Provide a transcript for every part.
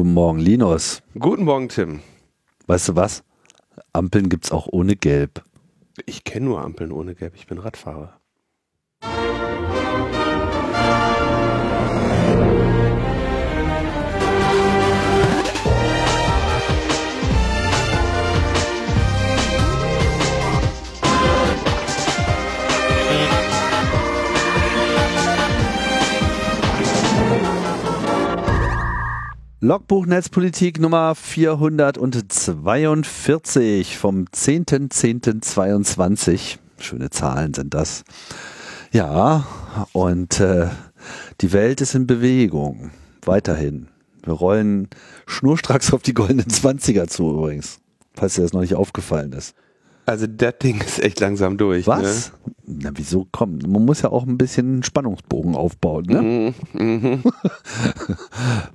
Guten Morgen, Linus. Guten Morgen, Tim. Weißt du was? Ampeln gibt's auch ohne Gelb. Ich kenne nur Ampeln ohne Gelb. Ich bin Radfahrer. Logbuch Netzpolitik Nummer 442 vom 10.10.22. Schöne Zahlen sind das. Ja, und äh, die Welt ist in Bewegung. Weiterhin. Wir rollen schnurstracks auf die goldenen 20er zu übrigens. Falls dir das noch nicht aufgefallen ist. Also das Ding ist echt langsam durch. Was? Ne? Na, wieso? Komm, man muss ja auch ein bisschen Spannungsbogen aufbauen, ne? Mhm.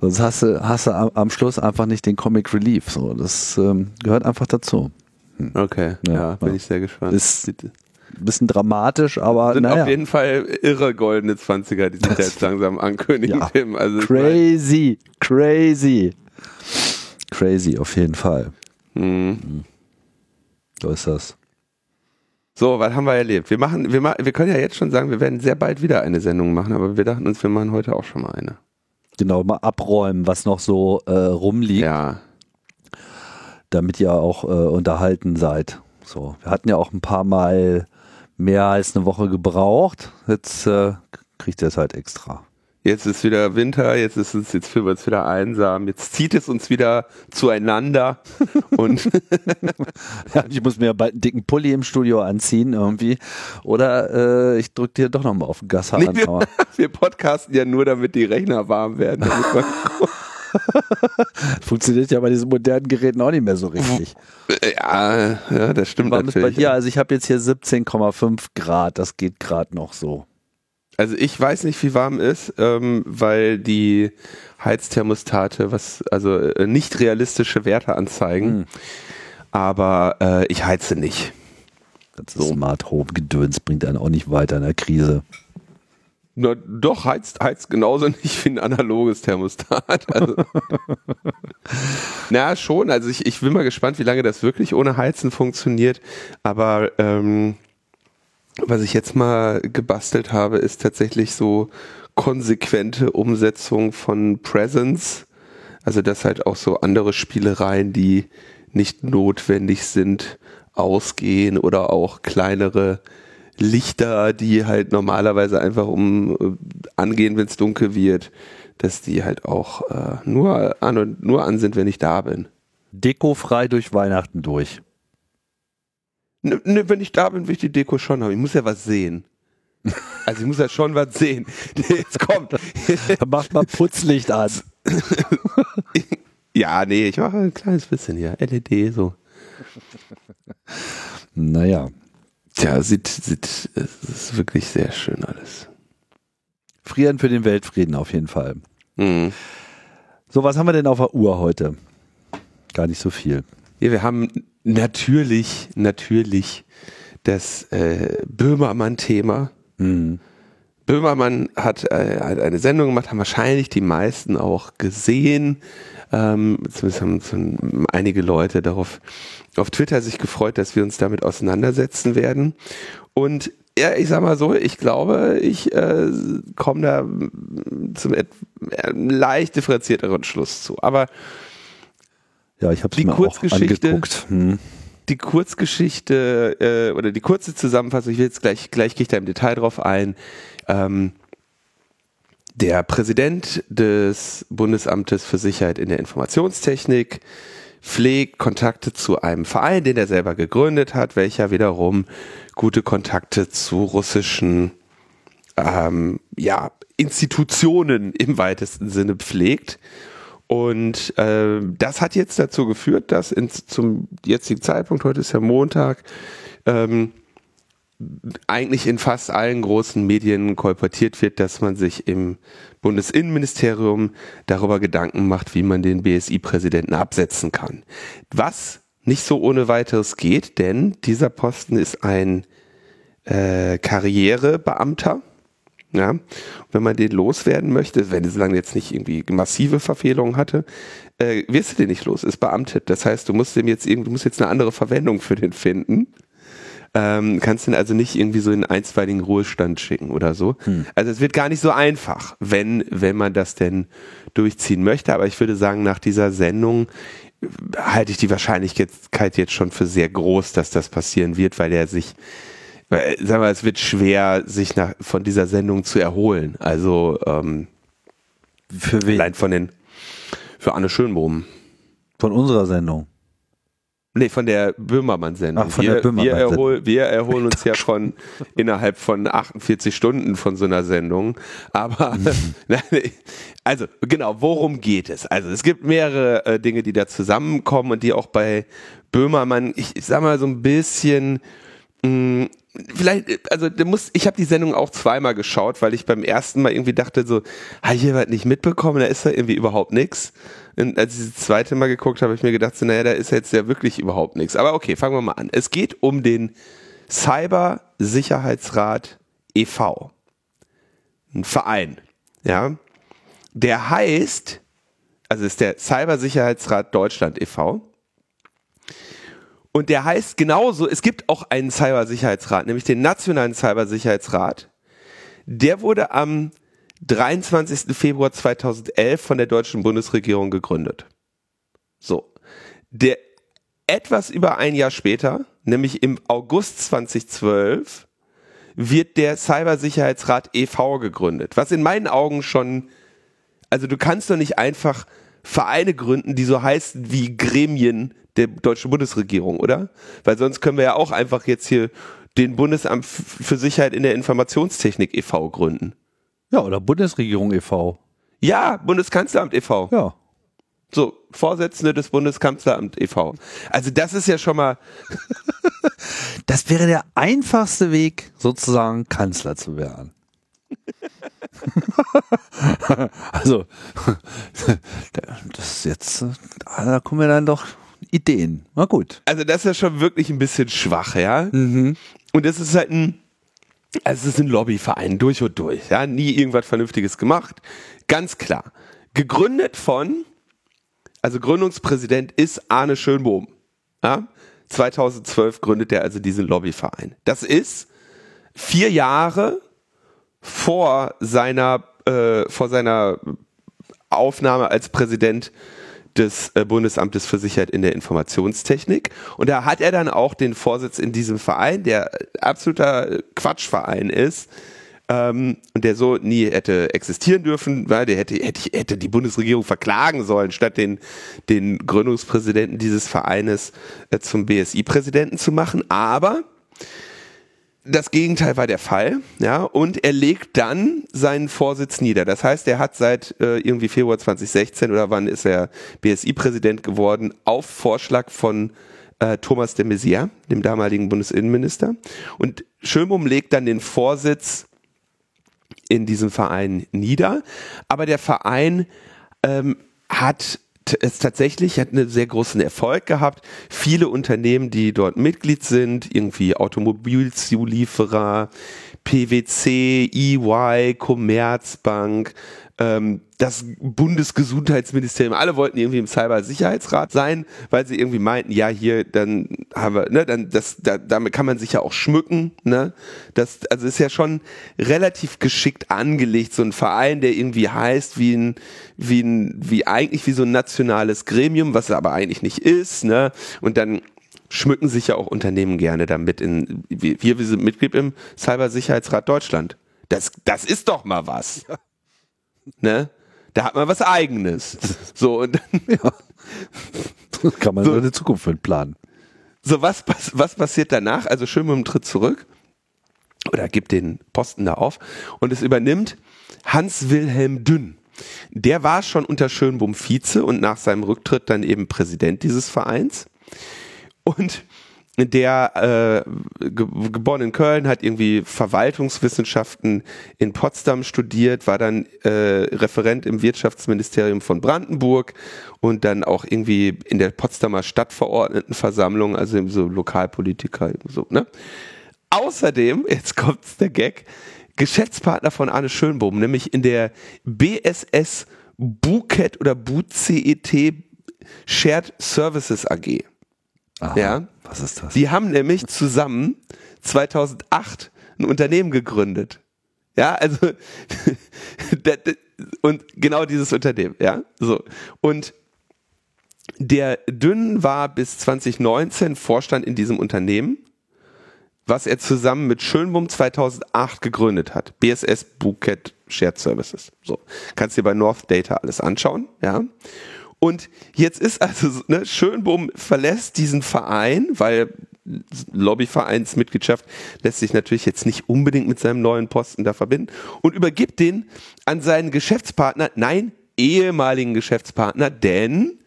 Sonst hast du, hast du am, Schluss einfach nicht den Comic Relief. So, das ähm, gehört einfach dazu. Hm. Okay, ja, ja, bin ich sehr gespannt. Ist ein bisschen dramatisch, aber sind naja. auf jeden Fall irre goldene 20er, die sich jetzt langsam ankündigen, ja. Tim. Also crazy, crazy. Crazy, auf jeden Fall. Mhm. Hm. So ist das. So, was haben wir erlebt? Wir machen, wir, wir können ja jetzt schon sagen, wir werden sehr bald wieder eine Sendung machen, aber wir dachten uns, wir machen heute auch schon mal eine. Genau, mal abräumen, was noch so äh, rumliegt. Ja. Damit ihr auch äh, unterhalten seid. So, wir hatten ja auch ein paar Mal mehr als eine Woche gebraucht. Jetzt äh, kriegt ihr es halt extra. Jetzt ist wieder Winter, jetzt ist es, jetzt fühlen wir uns wieder einsam, jetzt zieht es uns wieder zueinander und ja, ich muss mir bald einen dicken Pulli im Studio anziehen irgendwie oder äh, ich drücke dir doch nochmal auf den Gashahn. Nee, wir, wir, podcasten ja nur, damit die Rechner warm werden. Funktioniert ja bei diesen modernen Geräten auch nicht mehr so richtig. Ja, ja das stimmt Warum natürlich. Ist bei dir? Also ich habe jetzt hier 17,5 Grad, das geht gerade noch so. Also ich weiß nicht, wie warm ist, ähm, weil die Heizthermostate was also äh, nicht realistische Werte anzeigen. Mhm. Aber äh, ich heize nicht. Das so. Smart Home Gedöns bringt einen auch nicht weiter in der Krise. Na, doch, heizt, heizt genauso nicht wie ein analoges Thermostat. Also, na, schon. Also ich, ich bin mal gespannt, wie lange das wirklich ohne Heizen funktioniert. Aber ähm, was ich jetzt mal gebastelt habe, ist tatsächlich so konsequente Umsetzung von Presence. Also dass halt auch so andere Spielereien, die nicht notwendig sind, ausgehen oder auch kleinere Lichter, die halt normalerweise einfach um äh, angehen, wenn es dunkel wird, dass die halt auch äh, nur an und nur an sind, wenn ich da bin. Deko frei durch Weihnachten durch. Ne, ne, wenn ich da bin, will ich die Deko schon haben. Ich muss ja was sehen. Also ich muss ja schon was sehen. Jetzt kommt. Macht mal Putzlicht an. ja, nee, ich mache ein kleines bisschen hier. LED so. Naja. Tja, sieht, sieht, es ist wirklich sehr schön alles. Frieren für den Weltfrieden auf jeden Fall. Mhm. So, was haben wir denn auf der Uhr heute? Gar nicht so viel. Ja, wir haben natürlich, natürlich das äh, Böhmermann-Thema. Mhm. Böhmermann hat, äh, hat eine Sendung gemacht, haben wahrscheinlich die meisten auch gesehen. Ähm, zumindest haben, haben einige Leute darauf auf Twitter sich gefreut, dass wir uns damit auseinandersetzen werden. Und ja, ich sag mal so, ich glaube, ich äh, komme da zum äh, leicht differenzierteren Schluss zu. Aber ja, ich habe es mir Kurzgeschichte, auch angeguckt. Hm. Die Kurzgeschichte äh, oder die kurze Zusammenfassung, ich will jetzt gleich, gleich gehe ich da im Detail drauf ein. Ähm, der Präsident des Bundesamtes für Sicherheit in der Informationstechnik pflegt Kontakte zu einem Verein, den er selber gegründet hat, welcher wiederum gute Kontakte zu russischen ähm, ja, Institutionen im weitesten Sinne pflegt. Und äh, das hat jetzt dazu geführt, dass in, zum jetzigen Zeitpunkt, heute ist ja Montag, ähm, eigentlich in fast allen großen Medien kolportiert wird, dass man sich im Bundesinnenministerium darüber Gedanken macht, wie man den BSI-Präsidenten absetzen kann. Was nicht so ohne weiteres geht, denn dieser Posten ist ein äh, Karrierebeamter. Ja, und wenn man den loswerden möchte, wenn es lange jetzt nicht irgendwie massive Verfehlungen hatte, äh, wirst du den nicht los, ist beamtet. Das heißt, du musst dem jetzt irgendwie, du musst jetzt eine andere Verwendung für den finden. Ähm, kannst den also nicht irgendwie so in einstweiligen Ruhestand schicken oder so. Hm. Also es wird gar nicht so einfach, wenn, wenn man das denn durchziehen möchte. Aber ich würde sagen, nach dieser Sendung halte ich die Wahrscheinlichkeit jetzt schon für sehr groß, dass das passieren wird, weil er sich, weil, sagen wir, es wird schwer, sich nach, von dieser Sendung zu erholen. Also ähm, für wen? Allein von den, für Anne Schönbohm. Von unserer Sendung. Nee, von der Böhmermann-Sendung. Ach, von wir, der Böhmermann wir, erhol, wir erholen uns ja schon innerhalb von 48 Stunden von so einer Sendung. Aber, also genau, worum geht es? Also es gibt mehrere äh, Dinge, die da zusammenkommen und die auch bei Böhmermann, ich, ich sag mal so ein bisschen, mh, mm, vielleicht, also der muss, ich habe die Sendung auch zweimal geschaut, weil ich beim ersten Mal irgendwie dachte so, habe ich hier was nicht mitbekommen, da ist da irgendwie überhaupt nichts. Und als ich das zweite Mal geguckt habe, habe ich mir gedacht, so, naja, da ist jetzt ja wirklich überhaupt nichts. Aber okay, fangen wir mal an. Es geht um den Cybersicherheitsrat e.V. Ein Verein, ja. Der heißt, also ist der Cybersicherheitsrat Deutschland e.V. Und der heißt genauso, es gibt auch einen Cybersicherheitsrat, nämlich den Nationalen Cybersicherheitsrat. Der wurde am 23. Februar 2011 von der deutschen Bundesregierung gegründet. So. Der etwas über ein Jahr später, nämlich im August 2012, wird der Cybersicherheitsrat e.V. gegründet. Was in meinen Augen schon, also du kannst doch nicht einfach Vereine gründen, die so heißen wie Gremien der deutschen Bundesregierung, oder? Weil sonst können wir ja auch einfach jetzt hier den Bundesamt für Sicherheit in der Informationstechnik e.V. gründen. Ja, oder Bundesregierung e.V. Ja, Bundeskanzleramt e.V. Ja. So, Vorsitzende des Bundeskanzleramt e.V. Also das ist ja schon mal. das wäre der einfachste Weg, sozusagen Kanzler zu werden. also, das ist jetzt, da kommen wir dann doch Ideen. Na gut. Also das ist ja schon wirklich ein bisschen schwach, ja. Mhm. Und das ist halt ein also es ist ein Lobbyverein durch und durch, ja, nie irgendwas Vernünftiges gemacht, ganz klar. Gegründet von, also Gründungspräsident ist Arne Schönbohm. Ja? 2012 gründet er also diesen Lobbyverein. Das ist vier Jahre vor seiner, äh, vor seiner Aufnahme als Präsident des äh, Bundesamtes für Sicherheit in der Informationstechnik. Und da hat er dann auch den Vorsitz in diesem Verein, der absoluter Quatschverein ist. Ähm, und der so nie hätte existieren dürfen, weil der hätte, hätte, hätte die Bundesregierung verklagen sollen, statt den, den Gründungspräsidenten dieses Vereines äh, zum BSI-Präsidenten zu machen. Aber das Gegenteil war der Fall, ja, und er legt dann seinen Vorsitz nieder. Das heißt, er hat seit äh, irgendwie Februar 2016 oder wann ist er BSI-Präsident geworden, auf Vorschlag von äh, Thomas de Maizière, dem damaligen Bundesinnenminister. Und Schönbohm legt dann den Vorsitz in diesem Verein nieder, aber der Verein ähm, hat es tatsächlich hat einen sehr großen Erfolg gehabt. Viele Unternehmen, die dort Mitglied sind, irgendwie Automobilzulieferer, PwC, EY, Commerzbank, ähm, das Bundesgesundheitsministerium, alle wollten irgendwie im Cybersicherheitsrat sein, weil sie irgendwie meinten, ja, hier, dann haben wir, ne, dann, das, da, damit kann man sich ja auch schmücken, ne, das, also ist ja schon relativ geschickt angelegt, so ein Verein, der irgendwie heißt wie ein, wie ein, wie eigentlich wie so ein nationales Gremium, was er aber eigentlich nicht ist, ne, und dann schmücken sich ja auch Unternehmen gerne damit in, wir, wir sind Mitglied im Cybersicherheitsrat Deutschland. Das, das ist doch mal was. Ja. Ne? Da hat man was Eigenes. So, und dann, ja. kann man so eine Zukunft mit planen. So, was, was passiert danach? Also Schönbohm tritt zurück oder gibt den Posten da auf und es übernimmt Hans-Wilhelm Dünn. Der war schon unter Schönbohm Vize und nach seinem Rücktritt dann eben Präsident dieses Vereins. Und der äh, ge geboren in Köln, hat irgendwie Verwaltungswissenschaften in Potsdam studiert, war dann äh, Referent im Wirtschaftsministerium von Brandenburg und dann auch irgendwie in der Potsdamer Stadtverordnetenversammlung, also so Lokalpolitiker, so, ne? Außerdem, jetzt kommt's der Gag, Geschäftspartner von Arne Schönbohm, nämlich in der BSS Buket oder BUCET Shared Services AG. Aha, Ja. Was ist das? Die haben nämlich zusammen 2008 ein Unternehmen gegründet. Ja, also und genau dieses Unternehmen, ja, so und der Dünn war bis 2019 Vorstand in diesem Unternehmen, was er zusammen mit Schönbum 2008 gegründet hat. BSS Bouquet Shared Services. So, kannst dir bei North Data alles anschauen, ja. Und jetzt ist also, so, ne, Schönbohm verlässt diesen Verein, weil Lobbyvereinsmitgliedschaft lässt sich natürlich jetzt nicht unbedingt mit seinem neuen Posten da verbinden und übergibt den an seinen Geschäftspartner, nein, ehemaligen Geschäftspartner, denn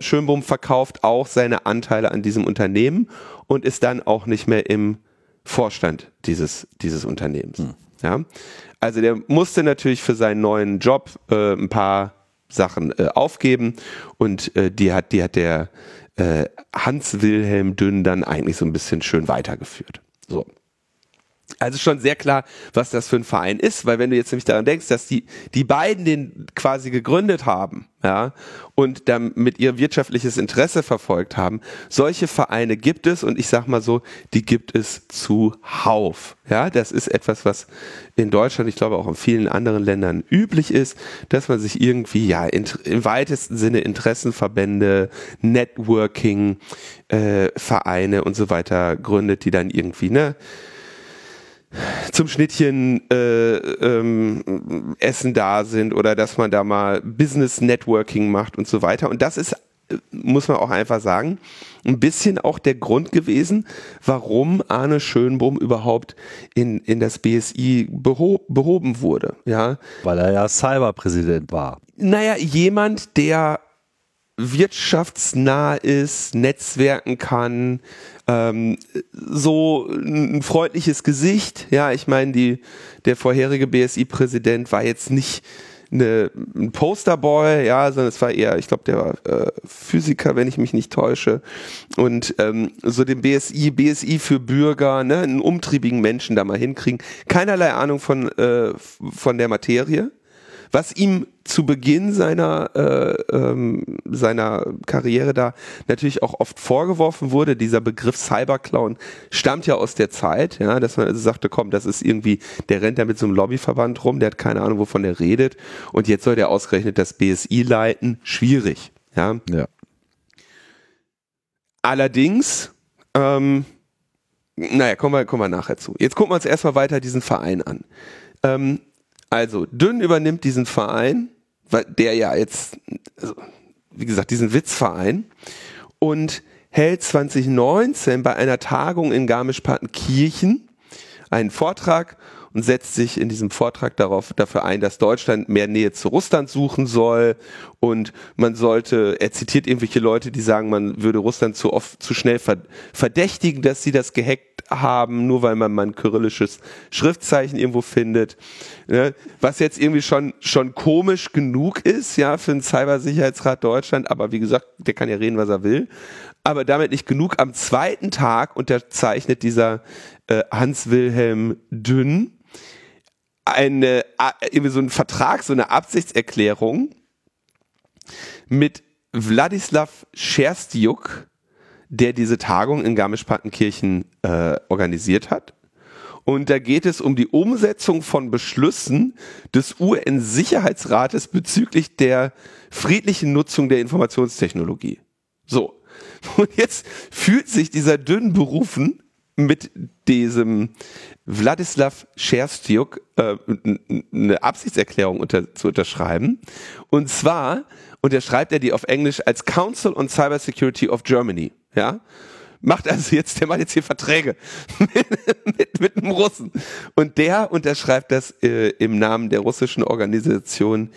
Schönbohm verkauft auch seine Anteile an diesem Unternehmen und ist dann auch nicht mehr im Vorstand dieses, dieses Unternehmens. Ja? Also der musste natürlich für seinen neuen Job äh, ein paar Sachen äh, aufgeben und äh, die hat, die hat der äh, Hans-Wilhelm Dünn dann eigentlich so ein bisschen schön weitergeführt. So. Also schon sehr klar, was das für ein Verein ist, weil wenn du jetzt nämlich daran denkst, dass die, die beiden den quasi gegründet haben, ja, und damit ihr wirtschaftliches Interesse verfolgt haben, solche Vereine gibt es und ich sag mal so, die gibt es zuhauf. Ja, das ist etwas, was in Deutschland, ich glaube auch in vielen anderen Ländern üblich ist, dass man sich irgendwie, ja, in, im weitesten Sinne Interessenverbände, Networking, äh, Vereine und so weiter gründet, die dann irgendwie, ne, zum Schnittchen äh, ähm, Essen da sind oder dass man da mal Business Networking macht und so weiter. Und das ist, äh, muss man auch einfach sagen, ein bisschen auch der Grund gewesen, warum Arne Schönbohm überhaupt in, in das BSI beho behoben wurde. Ja, Weil er ja Cyberpräsident war. naja, jemand, der wirtschaftsnah ist, netzwerken kann, ähm, so ein freundliches Gesicht. Ja, ich meine, die, der vorherige BSI-Präsident war jetzt nicht eine, ein Posterboy, ja, sondern es war eher, ich glaube, der war äh, Physiker, wenn ich mich nicht täusche. Und ähm, so den BSI, BSI für Bürger, ne, einen umtriebigen Menschen da mal hinkriegen. Keinerlei Ahnung von, äh, von der Materie was ihm zu Beginn seiner, äh, ähm, seiner Karriere da natürlich auch oft vorgeworfen wurde. Dieser Begriff Cyberclown stammt ja aus der Zeit, ja, dass man also sagte, komm, das ist irgendwie, der rennt da mit so einem Lobbyverband rum, der hat keine Ahnung, wovon der redet. Und jetzt soll der ausgerechnet das BSI leiten. Schwierig, ja. Ja. Allerdings, ähm, naja, kommen wir, kommen wir nachher zu. Jetzt gucken wir uns erstmal weiter diesen Verein an. Ähm, also, Dünn übernimmt diesen Verein, der ja jetzt, also, wie gesagt, diesen Witzverein und hält 2019 bei einer Tagung in Garmisch-Partenkirchen einen Vortrag und setzt sich in diesem Vortrag darauf, dafür ein, dass Deutschland mehr Nähe zu Russland suchen soll. Und man sollte, er zitiert irgendwelche Leute, die sagen, man würde Russland zu oft, zu schnell ver- verdächtigen, dass sie das gehackt haben, nur weil man mal ein kyrillisches Schriftzeichen irgendwo findet. Ne? Was jetzt irgendwie schon, schon komisch genug ist, ja, für den Cybersicherheitsrat Deutschland, aber wie gesagt, der kann ja reden, was er will. Aber damit nicht genug. Am zweiten Tag unterzeichnet dieser äh, Hans-Wilhelm Dünn eine, äh, irgendwie so einen Vertrag, so eine Absichtserklärung mit Wladislav Scherstjuk, der diese Tagung in Garmisch-Partenkirchen äh, organisiert hat. Und da geht es um die Umsetzung von Beschlüssen des UN-Sicherheitsrates bezüglich der friedlichen Nutzung der Informationstechnologie. So. Und jetzt fühlt sich dieser dünn berufen, mit diesem Wladislav Scherstjuk äh, eine Absichtserklärung unter, zu unterschreiben. Und zwar unterschreibt er die auf Englisch als Council on Cybersecurity of Germany. Ja, macht also jetzt, der macht jetzt hier Verträge mit, mit, mit einem Russen. Und der unterschreibt das äh, im Namen der russischen Organisation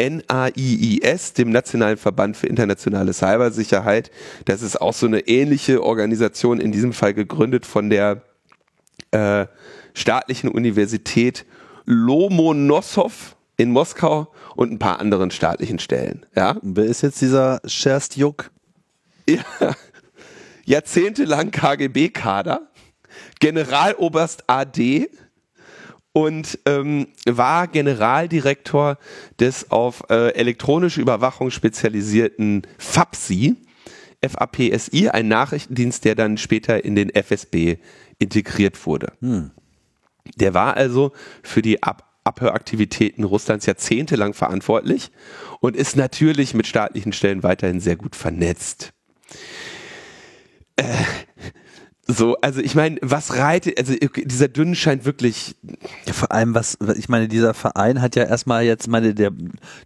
NAIIS, dem Nationalen Verband für internationale Cybersicherheit. Das ist auch so eine ähnliche Organisation, in diesem Fall gegründet von der äh, staatlichen Universität Lomonossow in Moskau und ein paar anderen staatlichen Stellen. Ja, wer ist jetzt dieser Scherstjuk? ja. Jahrzehntelang KGB-Kader, Generaloberst AD und ähm, war Generaldirektor des auf äh, elektronische Überwachung spezialisierten FAPSI, FAPSI, ein Nachrichtendienst, der dann später in den FSB integriert wurde. Hm. Der war also für die Ab Abhöraktivitäten Russlands jahrzehntelang verantwortlich und ist natürlich mit staatlichen Stellen weiterhin sehr gut vernetzt. Äh, so, also ich meine, was reitet, also dieser Dünn scheint wirklich. Ja, vor allem, was, ich meine, dieser Verein hat ja erstmal jetzt, meine, der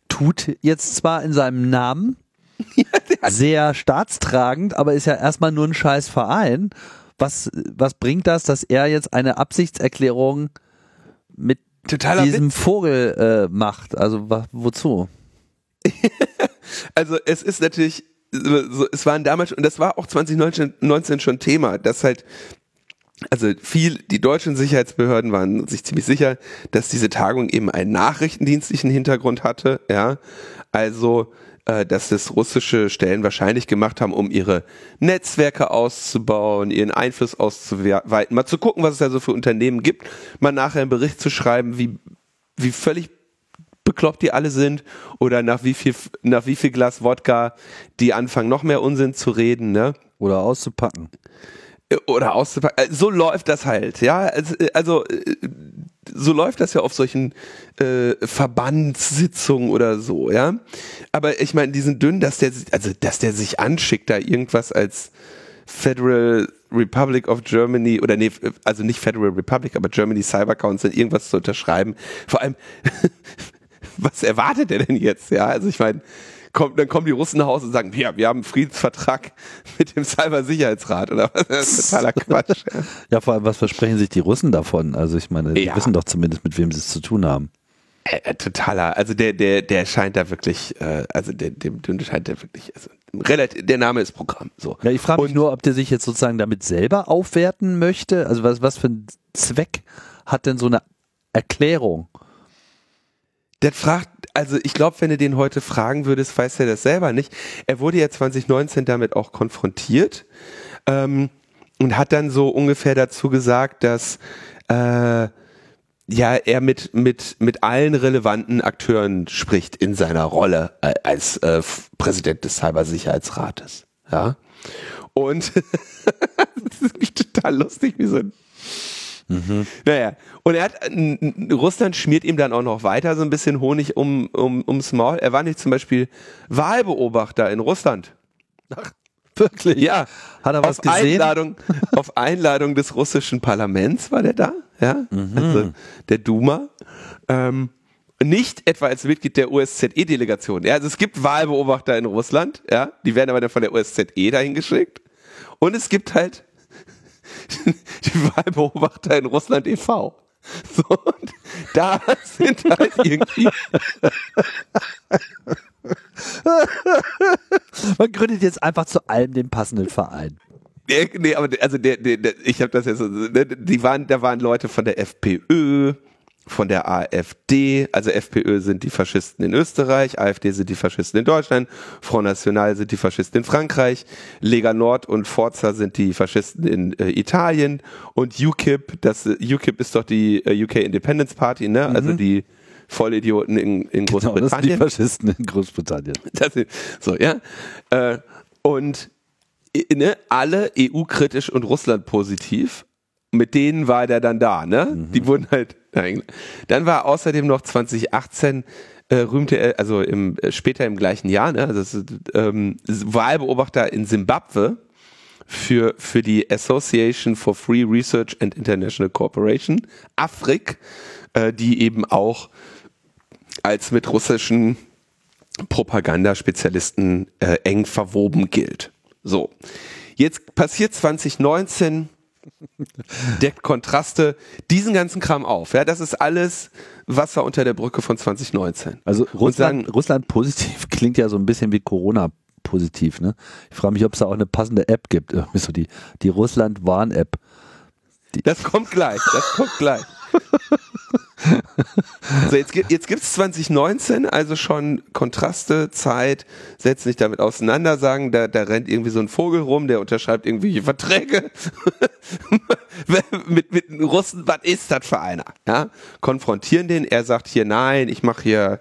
tut jetzt zwar in seinem Namen ja, sehr staatstragend, aber ist ja erstmal nur ein scheiß Verein. Was, was bringt das, dass er jetzt eine Absichtserklärung mit Totaler diesem Witz. Vogel äh, macht? Also wozu? also es ist natürlich so, es waren damals, und das war auch 2019 schon Thema, dass halt, also viel, die deutschen Sicherheitsbehörden waren sich ziemlich sicher, dass diese Tagung eben einen nachrichtendienstlichen Hintergrund hatte, ja. Also, äh, dass das russische Stellen wahrscheinlich gemacht haben, um ihre Netzwerke auszubauen, ihren Einfluss auszuweiten, mal zu gucken, was es da so für Unternehmen gibt, mal nachher einen Bericht zu schreiben, wie, wie völlig bekloppt die alle sind oder nach wie viel, nach wie viel Glas Wodka die anfangen, noch mehr Unsinn zu reden, ne? Oder auszupacken. Äh, oder auszupacken. Äh, so läuft das halt, ja. Also, äh, also so läuft das ja auf solchen äh, Verbandssitzungen oder so, ja. Aber ich meine, diesen dünn, dass der, also dass der sich anschickt, da irgendwas als Federal Republic of Germany oder nee, also nicht Federal Republic, aber Germany Cyber Council irgendwas zu unterschreiben. Vor allem, was erwartet er denn jetzt? Ja, also ich meine, kommt, dann kommen die Russen nach Hause und sagen, ja, wir haben einen Friedensvertrag mit dem Cybersicherheitsrat oder was? Das ist totaler Quatsch. Ja. vor allem, was versprechen sich die Russen davon? Also ich meine, die ja. wissen doch zumindest, mit wem sie es zu tun haben. Äh, äh, totaler, also der, der, der scheint da wirklich, äh, also der, dem, dem scheint der wirklich, also relativ, der Name ist Programm. So. Ja, ich frage mich nur, ob der sich jetzt sozusagen damit selber aufwerten möchte. Also was, was für einen Zweck hat denn so eine Erklärung? Der fragt, also ich glaube, wenn du den heute fragen würdest, weiß er das selber nicht. Er wurde ja 2019 damit auch konfrontiert ähm, und hat dann so ungefähr dazu gesagt, dass äh, ja er mit mit mit allen relevanten Akteuren spricht in seiner Rolle äh, als äh, Präsident des Cybersicherheitsrates. Ja. Und das ist total lustig, wie so ein Mhm. Naja, und er hat, Russland schmiert ihm dann auch noch weiter so ein bisschen Honig um, um, ums Maul. Er war nicht zum Beispiel Wahlbeobachter in Russland. Ach, wirklich? Ja. Hat er was auf gesehen? Einladung, auf Einladung des russischen Parlaments war der da, ja, mhm. also der Duma. Ähm, nicht etwa als Mitglied der OSZE-Delegation. Ja, also es gibt Wahlbeobachter in Russland, ja, die werden aber dann von der OSZE dahin geschickt. Und es gibt halt die Wahlbeobachter in Russland e.V. So, und da sind halt irgendwie. Man gründet jetzt einfach zu allem den passenden Verein. Nee, aber also der, der, der ich habe das jetzt ne, die waren, da waren Leute von der FPÖ, von der AfD, also FPÖ sind die Faschisten in Österreich, AfD sind die Faschisten in Deutschland, Front National sind die Faschisten in Frankreich, Lega Nord und Forza sind die Faschisten in äh, Italien und UKIP, das UKIP ist doch die äh, UK Independence Party, ne? Also mhm. Also die Vollidioten in, in Großbritannien. Genau, das sind die Faschisten in Großbritannien. Sind, so, ja. Äh, und ne, alle EU-kritisch und Russland mit denen war der dann da, ne? Mhm. Die wurden halt. Dann war außerdem noch 2018 äh, rühmte er, also im, äh, später im gleichen Jahr, ne? Also ähm, Wahlbeobachter in Simbabwe für, für die Association for Free Research and International Cooperation, AFRIC, äh, die eben auch als mit russischen Propagandaspezialisten äh, eng verwoben gilt. So. Jetzt passiert 2019 deckt Kontraste, diesen ganzen Kram auf. Ja, das ist alles Wasser unter der Brücke von 2019. Also Russland, sagen, Russland positiv klingt ja so ein bisschen wie Corona positiv. Ne? Ich frage mich, ob es da auch eine passende App gibt. Irgendwie so die, die Russland-Warn-App. Das kommt gleich, das kommt gleich. so, jetzt, gibt es 2019, also schon Kontraste, Zeit, setzt sich damit auseinander, sagen, da, da rennt irgendwie so ein Vogel rum, der unterschreibt irgendwelche Verträge mit, mit den Russen, was ist das für einer? Ja? Konfrontieren den, er sagt hier, nein, ich mache hier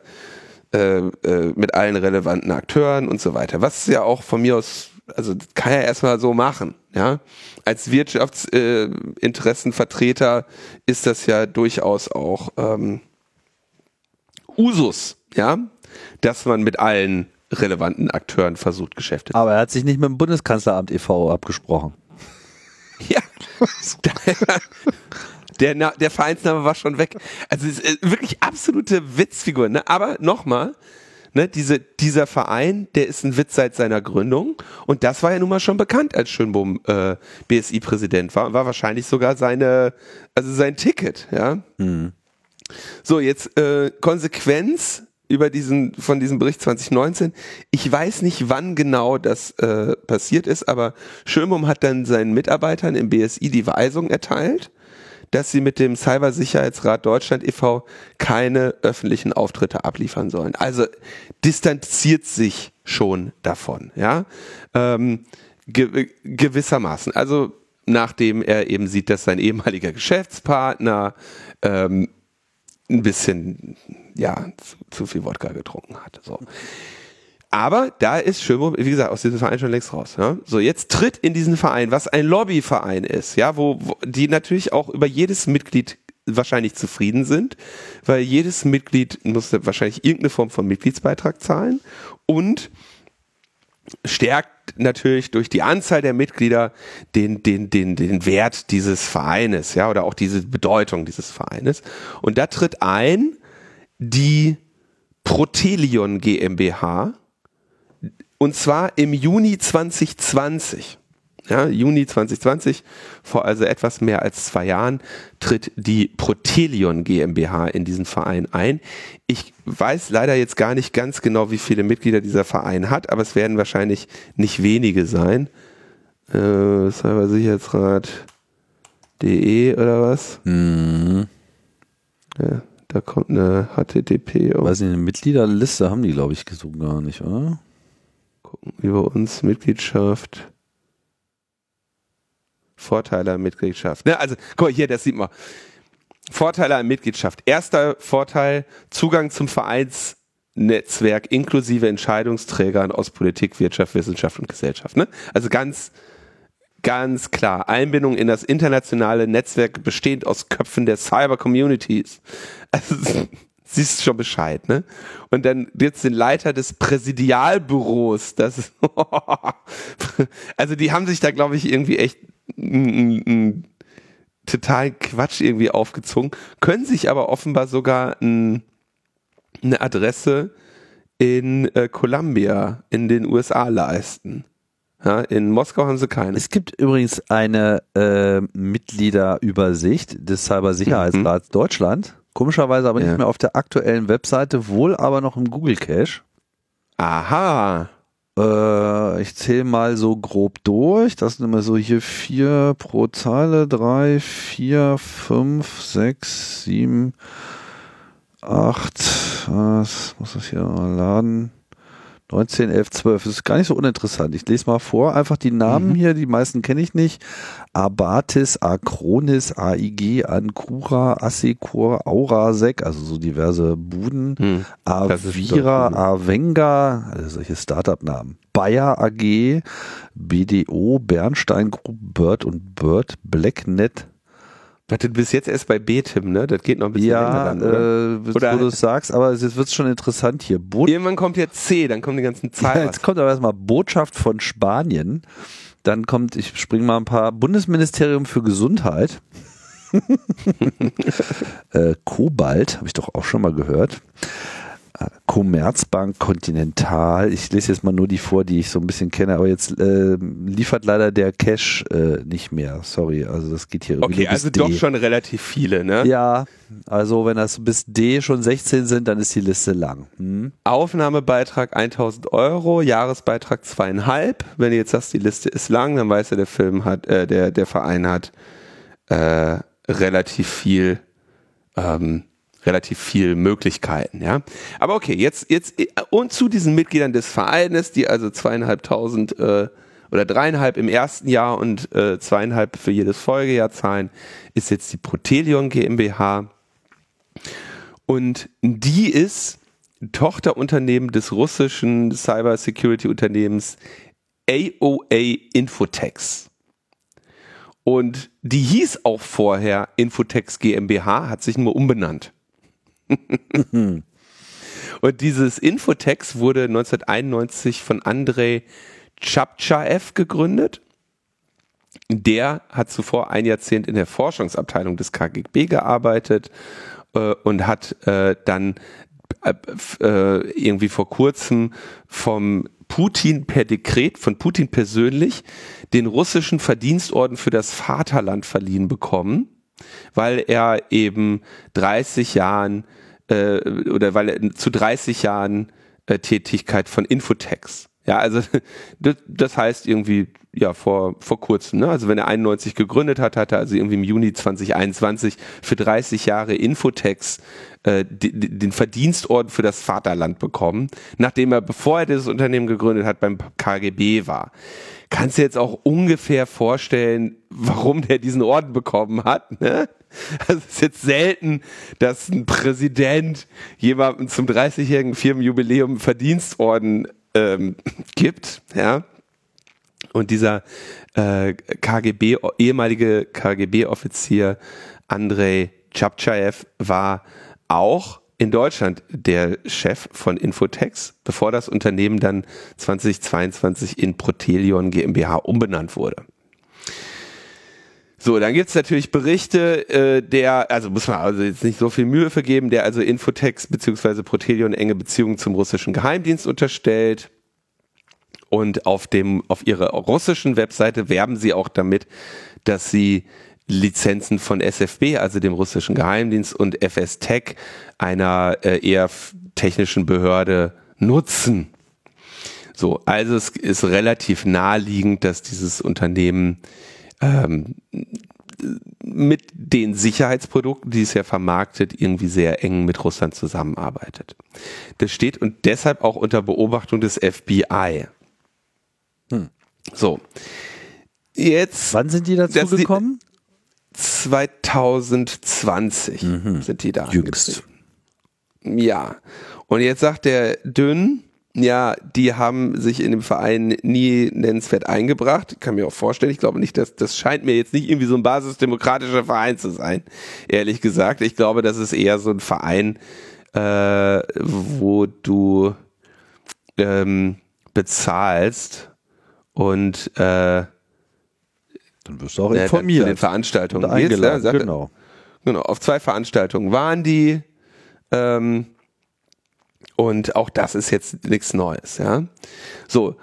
äh, äh, mit allen relevanten Akteuren und so weiter. Was ja auch von mir aus, also kann er erstmal so machen, ja als Wirtschaftsinteressenvertreter äh, ist das ja durchaus auch ähm, Usus, ja, dass man mit allen relevanten Akteuren versucht, Geschäfte zu Aber er hat sich nicht mit dem Bundeskanzleramt e.V. abgesprochen. Ja. der, der Vereinsname war schon weg. Also es ist wirklich absolute Witzfigur. Ne? Aber nochmal, ne, diese, dieser Verein, der ist ein Witz seit seiner Gründung und das war ja nun mal schon bekannt, als Schönbohm äh, BSI-Präsident war, war wahrscheinlich sogar seine, also sein Ticket, ja. Mhm. So, jetzt äh, Konsequenz über diesen, von diesem Bericht 2019. Ich weiß nicht, wann genau das äh, passiert ist, aber Schönbohm hat dann seinen Mitarbeitern im BSI die Weisung erteilt, dass sie mit dem Cybersicherheitsrat Deutschland e.V. keine öffentlichen Auftritte abliefern sollen. Also distanziert sich schon davon, ja, ähm, ge gewissermaßen. Also nachdem er eben sieht, dass sein ehemaliger Geschäftspartner ähm, ein bisschen ja zu, zu viel Wodka getrunken hat. So. Aber da ist Schönbohm, wie gesagt, aus diesem Verein schon längst raus. Ja? So, jetzt tritt in diesen Verein, was ein Lobbyverein ist, ja, wo, wo die natürlich auch über jedes Mitglied wahrscheinlich zufrieden sind, weil jedes Mitglied muss wahrscheinlich irgendeine Form von Mitgliedsbeitrag zahlen und stärkt natürlich durch die Anzahl der Mitglieder den, den, den, den Wert dieses Vereines, ja, oder auch diese Bedeutung dieses Vereines. Und da tritt ein die Protelion GmbH, und zwar im Juni 2020. Ja, Juni 2020, vor also etwas mehr als zwei Jahren, tritt die Protelion GmbH in diesen Verein ein. Ich weiß leider jetzt gar nicht ganz genau, wie viele Mitglieder dieser Verein hat, aber es werden wahrscheinlich nicht wenige sein. Äh, Cybersicherheitsrat.de oder was? Mhm. Ja, da kommt eine HTTP. Weiß nicht, eine Mitgliederliste haben die, glaube ich, gesucht gar nicht, oder? Über uns Mitgliedschaft. Vorteile an Mitgliedschaft. Ne, also, guck mal, hier, das sieht man. Vorteile an Mitgliedschaft. Erster Vorteil, Zugang zum Vereinsnetzwerk inklusive Entscheidungsträgern aus Politik, Wirtschaft, Wissenschaft und Gesellschaft. Ne? Also ganz, ganz klar. Einbindung in das internationale Netzwerk bestehend aus Köpfen der Cyber Communities. Also, siehst schon Bescheid, ne? Und dann jetzt den Leiter des Präsidialbüros, das ist, also die haben sich da, glaube ich, irgendwie echt einen totalen Quatsch irgendwie aufgezogen, können sich aber offenbar sogar ein, eine Adresse in äh, Columbia in den USA leisten. Ja, in Moskau haben sie keine. Es gibt übrigens eine äh, Mitgliederübersicht des Cybersicherheitsrats mhm. Deutschland. Komischerweise aber ja. nicht mehr auf der aktuellen Webseite, wohl aber noch im Google Cache. Aha. Äh, ich zähle mal so grob durch. Das sind immer so hier vier pro Zeile. Drei, vier, fünf, sechs, sieben, acht. Was muss das hier mal laden? 19, 11, 12. Das ist gar nicht so uninteressant. Ich lese mal vor. Einfach die Namen mhm. hier, die meisten kenne ich nicht. Abatis, Acronis, AIG, Ancura, Assecur, Aurasec, also so diverse Buden. Mhm. Avira, Avenga, also solche Startup-Namen. Bayer AG, BDO, Bernstein Group, Bird und Bird, Blacknet, Warte, du bist jetzt erst bei B-Tim, ne? Das geht noch ein bisschen ja, länger dann, oder? Äh, oder wo du es sagst, aber jetzt wird schon interessant hier. Bo Irgendwann kommt jetzt C, dann kommen die ganzen Zahlen. Ja, jetzt kommt aber erstmal Botschaft von Spanien. Dann kommt, ich springe mal ein paar, Bundesministerium für Gesundheit. äh, Kobalt, habe ich doch auch schon mal gehört. Commerzbank Continental. Ich lese jetzt mal nur die vor, die ich so ein bisschen kenne, aber jetzt äh, liefert leider der Cache äh, nicht mehr. Sorry, also das geht hier Okay, also doch schon relativ viele, ne? Ja, also wenn das bis D schon 16 sind, dann ist die Liste lang. Hm? Aufnahmebeitrag 1000 Euro, Jahresbeitrag zweieinhalb. Wenn du jetzt sagst, die Liste ist lang, dann weißt du, der Film hat, äh, der, der Verein hat äh, relativ viel ähm, relativ viel Möglichkeiten, ja. Aber okay, jetzt, jetzt, und zu diesen Mitgliedern des Vereines, die also zweieinhalbtausend äh, oder dreieinhalb im ersten Jahr und äh, zweieinhalb für jedes Folgejahr zahlen, ist jetzt die Protelion GmbH. Und die ist Tochterunternehmen des russischen Cybersecurity-Unternehmens AOA Infotex. Und die hieß auch vorher Infotex GmbH, hat sich nur umbenannt. Und dieses Infotex wurde 1991 von Andrei Chapchaev gegründet. Der hat zuvor ein Jahrzehnt in der Forschungsabteilung des KGB gearbeitet äh, und hat äh, dann äh, äh, irgendwie vor kurzem vom Putin per Dekret, von Putin persönlich, den russischen Verdienstorden für das Vaterland verliehen bekommen, weil er eben 30 Jahren äh, oder weil er zu 30 Jahren äh, Tätigkeit von Infotex ja, also das, das heißt irgendwie, ja, vor, vor kurzem, ne? Also wenn er 91 gegründet hat, hat er also irgendwie im Juni 2021 für 30 Jahre Infotex äh, den Verdienstorden für das Vaterland bekommen, nachdem er, bevor er dieses Unternehmen gegründet hat, beim KGB war. Kannst du jetzt auch ungefähr vorstellen, warum der diesen Orden bekommen hat, ne? Also es ist jetzt selten, dass ein Präsident jemandem zum 30-jährigen Firmenjubiläum Verdienstorden ähm, gibt, ja. Und dieser äh, KGB, ehemalige KGB-Offizier Andrei Chapchaev war auch in Deutschland der Chef von Infotex, bevor das Unternehmen dann 2022 in Protelion GmbH umbenannt wurde. So, dann gibt's natürlich Berichte, äh, der, also muss man also jetzt nicht so viel Mühe vergeben, der also Infotex bzw. Protelion enge Beziehungen zum russischen Geheimdienst unterstellt. Und auf dem, auf ihrer russischen Webseite werben sie auch damit, dass sie Lizenzen von SFB, also dem russischen Geheimdienst, und FS Tech, einer äh, eher technischen Behörde, nutzen. So, also es ist relativ naheliegend, dass dieses Unternehmen ähm, mit den Sicherheitsprodukten, die es ja vermarktet, irgendwie sehr eng mit Russland zusammenarbeitet. Das steht und deshalb auch unter Beobachtung des FBI. Hm. So. Jetzt. Wann sind die dazu gekommen? 2020 mhm. sind die da. Jüngst. Ja. Und jetzt sagt der Dünn, ja, die haben sich in dem Verein nie nennenswert eingebracht. Ich kann mir auch vorstellen, ich glaube nicht, dass das scheint mir jetzt nicht irgendwie so ein basisdemokratischer Verein zu sein, ehrlich gesagt. Ich glaube, das ist eher so ein Verein, äh, wo du ähm, bezahlst und äh, dann wirst du auch informiert. Zu den Veranstaltungen eingeladen, jetzt, genau. genau. Auf zwei Veranstaltungen waren die. Ähm, und auch das ist jetzt nichts Neues, ja. So.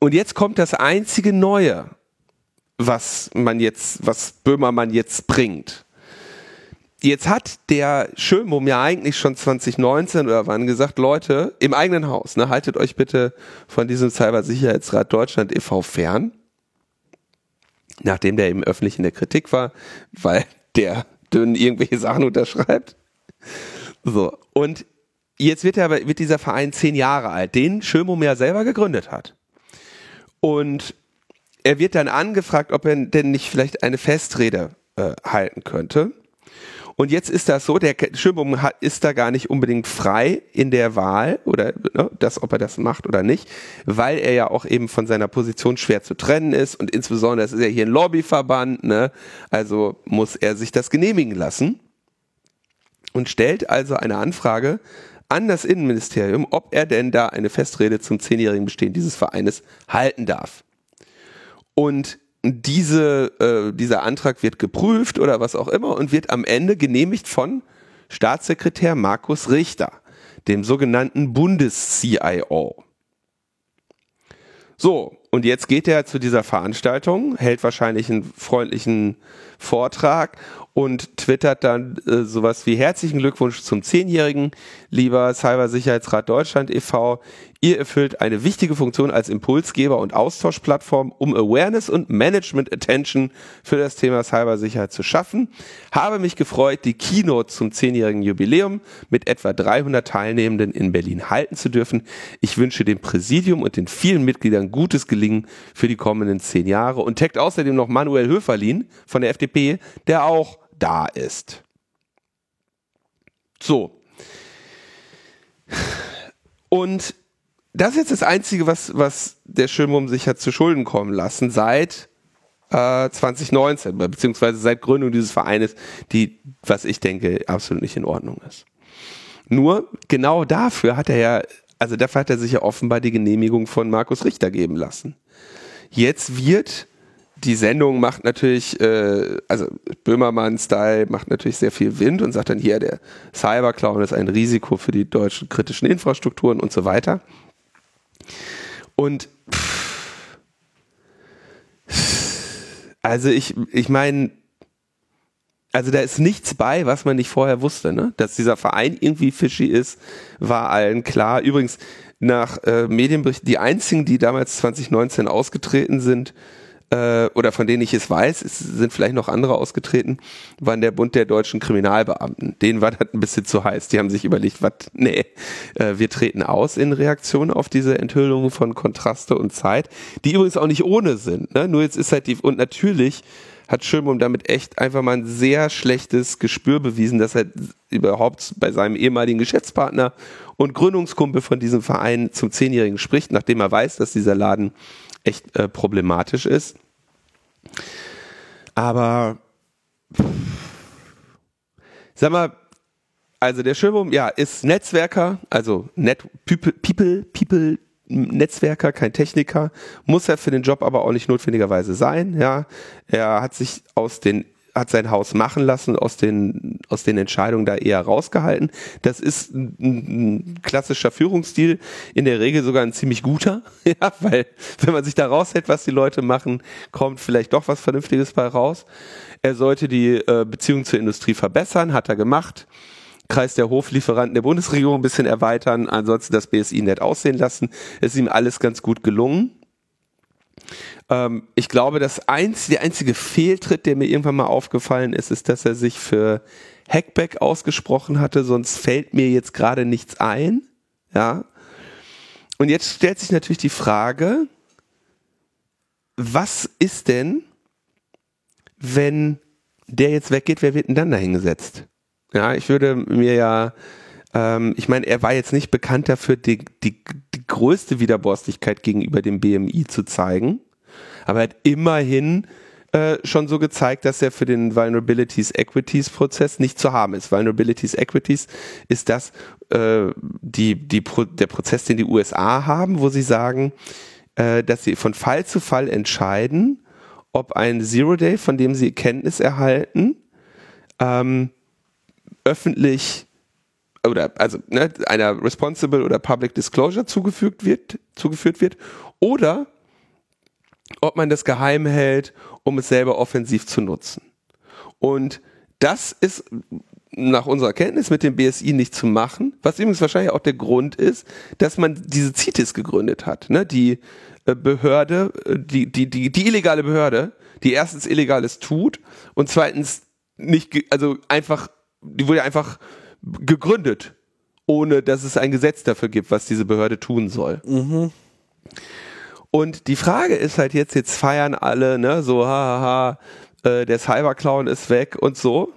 Und jetzt kommt das einzige Neue, was man jetzt, was Böhmermann jetzt bringt. Jetzt hat der Schönbohm ja eigentlich schon 2019 oder wann gesagt, Leute, im eigenen Haus, ne, haltet euch bitte von diesem Cybersicherheitsrat Deutschland e.V. fern. Nachdem der eben öffentlich in der Kritik war, weil der dünn irgendwelche Sachen unterschreibt. So. Und jetzt wird, er, wird dieser Verein zehn Jahre alt, den Schönbohm ja selber gegründet hat. Und er wird dann angefragt, ob er denn nicht vielleicht eine Festrede äh, halten könnte. Und jetzt ist das so, der Schönbohm ist da gar nicht unbedingt frei in der Wahl oder ne, das, ob er das macht oder nicht, weil er ja auch eben von seiner Position schwer zu trennen ist und insbesondere, ist ja hier ein Lobbyverband, ne, also muss er sich das genehmigen lassen und stellt also eine Anfrage an das Innenministerium, ob er denn da eine Festrede zum zehnjährigen Bestehen dieses Vereines halten darf. Und diese, äh, dieser Antrag wird geprüft oder was auch immer und wird am Ende genehmigt von Staatssekretär Markus Richter, dem sogenannten Bundes-CIO. So, und jetzt geht er zu dieser Veranstaltung, hält wahrscheinlich einen freundlichen Vortrag und twittert dann äh, sowas wie herzlichen Glückwunsch zum Zehnjährigen, lieber Cybersicherheitsrat Deutschland e.V. Ihr erfüllt eine wichtige Funktion als Impulsgeber und Austauschplattform, um Awareness und Management Attention für das Thema Cybersicherheit zu schaffen. Habe mich gefreut, die Keynote zum zehnjährigen Jubiläum mit etwa 300 Teilnehmenden in Berlin halten zu dürfen. Ich wünsche dem Präsidium und den vielen Mitgliedern gutes Gelingen für die kommenden zehn Jahre und taggt außerdem noch Manuel Höferlin von der FDP, der auch da ist. So. Und das ist jetzt das Einzige, was, was der Schirmum sich hat zu Schulden kommen lassen seit äh, 2019, beziehungsweise seit Gründung dieses Vereines, die, was ich denke, absolut nicht in Ordnung ist. Nur genau dafür hat er ja, also dafür hat er sich ja offenbar die Genehmigung von Markus Richter geben lassen. Jetzt wird die Sendung macht natürlich, äh, also Böhmermann-Style macht natürlich sehr viel Wind und sagt dann hier, der Cyberclown ist ein Risiko für die deutschen kritischen Infrastrukturen und so weiter. Und pff, also ich, ich meine, also da ist nichts bei, was man nicht vorher wusste, ne? Dass dieser Verein irgendwie fishy ist, war allen klar. Übrigens, nach äh, Medienberichten, die einzigen, die damals 2019 ausgetreten sind, äh, oder von denen ich es weiß, es sind vielleicht noch andere ausgetreten, waren der Bund der deutschen Kriminalbeamten. Denen war das ein bisschen zu heiß. Die haben sich überlegt, was, nee, äh, wir treten aus in Reaktion auf diese Enthüllungen von Kontraste und Zeit, die übrigens auch nicht ohne sind. Ne? Nur jetzt ist halt die, und natürlich hat Schönbohm damit echt einfach mal ein sehr schlechtes Gespür bewiesen, dass er überhaupt bei seinem ehemaligen Geschäftspartner und Gründungskumpel von diesem Verein zum Zehnjährigen spricht, nachdem er weiß, dass dieser Laden echt äh, problematisch ist. Aber sag mal, also der Schirmum, ja, ist Netzwerker, also Net People, People, People Netzwerker, kein Techniker, muss er für den Job aber auch nicht notwendigerweise sein, ja. Er hat sich aus den hat sein Haus machen lassen, aus den, aus den Entscheidungen da eher rausgehalten. Das ist ein, ein klassischer Führungsstil, in der Regel sogar ein ziemlich guter, ja, weil wenn man sich da raushält, was die Leute machen, kommt vielleicht doch was Vernünftiges bei raus. Er sollte die äh, Beziehung zur Industrie verbessern, hat er gemacht. Kreis der Hoflieferanten der Bundesregierung ein bisschen erweitern, ansonsten das BSI nett aussehen lassen. Es ist ihm alles ganz gut gelungen. Ähm, ich glaube, das einzige, der einzige Fehltritt, der mir irgendwann mal aufgefallen ist, ist, dass er sich für Hackback ausgesprochen hatte, sonst fällt mir jetzt gerade nichts ein. Ja. Und jetzt stellt sich natürlich die Frage, was ist denn, wenn der jetzt weggeht, wer wird denn dann dahingesetzt? Ja, ich würde mir ja, ähm, ich meine, er war jetzt nicht bekannt dafür, die, die, die größte Widerborstigkeit gegenüber dem BMI zu zeigen aber er hat immerhin äh, schon so gezeigt, dass er für den Vulnerabilities Equities Prozess nicht zu haben ist. Vulnerabilities Equities ist das, äh, die, die Pro der Prozess, den die USA haben, wo sie sagen, äh, dass sie von Fall zu Fall entscheiden, ob ein Zero Day, von dem sie Kenntnis erhalten, ähm, öffentlich oder also ne, einer Responsible oder Public Disclosure zugefügt wird, zugeführt wird oder ob man das geheim hält, um es selber offensiv zu nutzen. Und das ist nach unserer Kenntnis mit dem BSI nicht zu machen, was übrigens wahrscheinlich auch der Grund ist, dass man diese CITES gegründet hat, ne? die äh, Behörde, äh, die, die, die, die illegale Behörde, die erstens Illegales tut und zweitens nicht, also einfach, die wurde einfach gegründet, ohne dass es ein Gesetz dafür gibt, was diese Behörde tun soll. Mhm. Und die Frage ist halt jetzt, jetzt feiern alle, ne, so, haha, äh, der Cyberclown ist weg und so.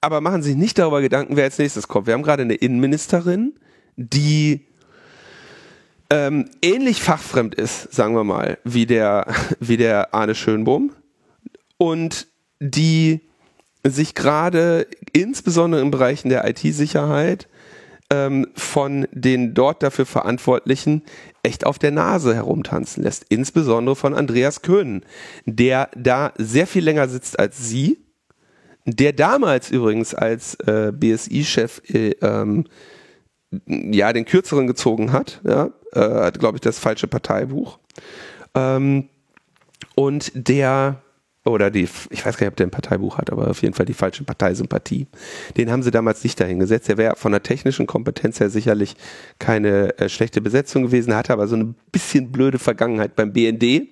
Aber machen sich nicht darüber Gedanken, wer als nächstes kommt. Wir haben gerade eine Innenministerin, die ähm, ähnlich fachfremd ist, sagen wir mal, wie der, wie der Arne Schönbohm und die sich gerade insbesondere in Bereichen der IT-Sicherheit ähm, von den dort dafür Verantwortlichen echt auf der Nase herumtanzen lässt. Insbesondere von Andreas Köhn, der da sehr viel länger sitzt als sie, der damals übrigens als äh, BSI-Chef äh, ähm, ja den kürzeren gezogen hat, ja, äh, hat glaube ich das falsche Parteibuch ähm, und der oder die, ich weiß gar nicht, ob der ein Parteibuch hat, aber auf jeden Fall die falsche Parteisympathie. Den haben sie damals nicht dahingesetzt. Der wäre von der technischen Kompetenz her sicherlich keine äh, schlechte Besetzung gewesen, hatte aber so eine bisschen blöde Vergangenheit beim BND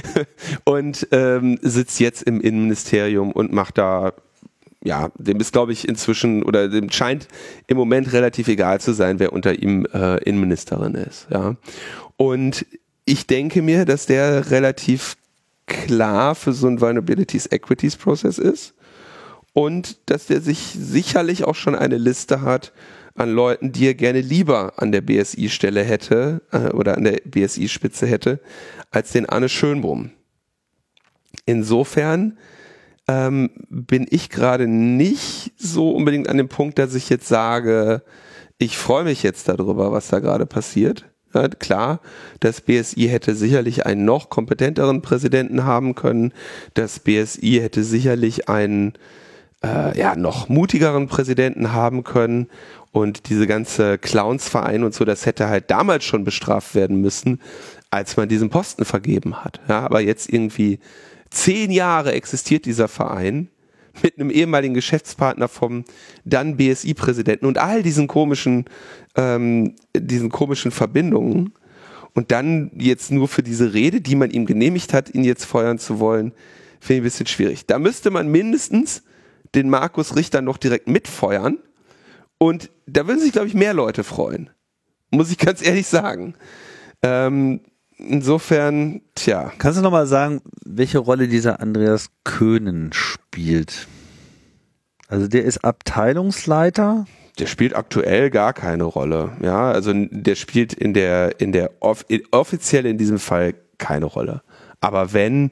und ähm, sitzt jetzt im Innenministerium und macht da ja, dem ist, glaube ich, inzwischen oder dem scheint im Moment relativ egal zu sein, wer unter ihm äh, Innenministerin ist. Ja. Und ich denke mir, dass der relativ klar für so ein Vulnerabilities Equities Process ist und dass der sich sicherlich auch schon eine Liste hat an Leuten, die er gerne lieber an der BSI-Stelle hätte äh, oder an der BSI-Spitze hätte, als den Anne Schönbrunn. Insofern ähm, bin ich gerade nicht so unbedingt an dem Punkt, dass ich jetzt sage, ich freue mich jetzt darüber, was da gerade passiert. Ja, klar, das BSI hätte sicherlich einen noch kompetenteren Präsidenten haben können. Das BSI hätte sicherlich einen äh, ja, noch mutigeren Präsidenten haben können. Und diese ganze Clownsverein und so, das hätte halt damals schon bestraft werden müssen, als man diesen Posten vergeben hat. Ja, aber jetzt irgendwie zehn Jahre existiert dieser Verein mit einem ehemaligen Geschäftspartner vom dann BSI-Präsidenten und all diesen komischen, ähm, diesen komischen Verbindungen und dann jetzt nur für diese Rede, die man ihm genehmigt hat, ihn jetzt feuern zu wollen, finde ich ein bisschen schwierig. Da müsste man mindestens den Markus Richter noch direkt mitfeuern und da würden sich, glaube ich, mehr Leute freuen. Muss ich ganz ehrlich sagen. Ähm, insofern, tja. Kannst du nochmal sagen, welche Rolle dieser Andreas Köhnen spielt? Also der ist Abteilungsleiter. Der spielt aktuell gar keine Rolle. Ja, also der spielt in der, in der off offiziell in diesem Fall keine Rolle. Aber wenn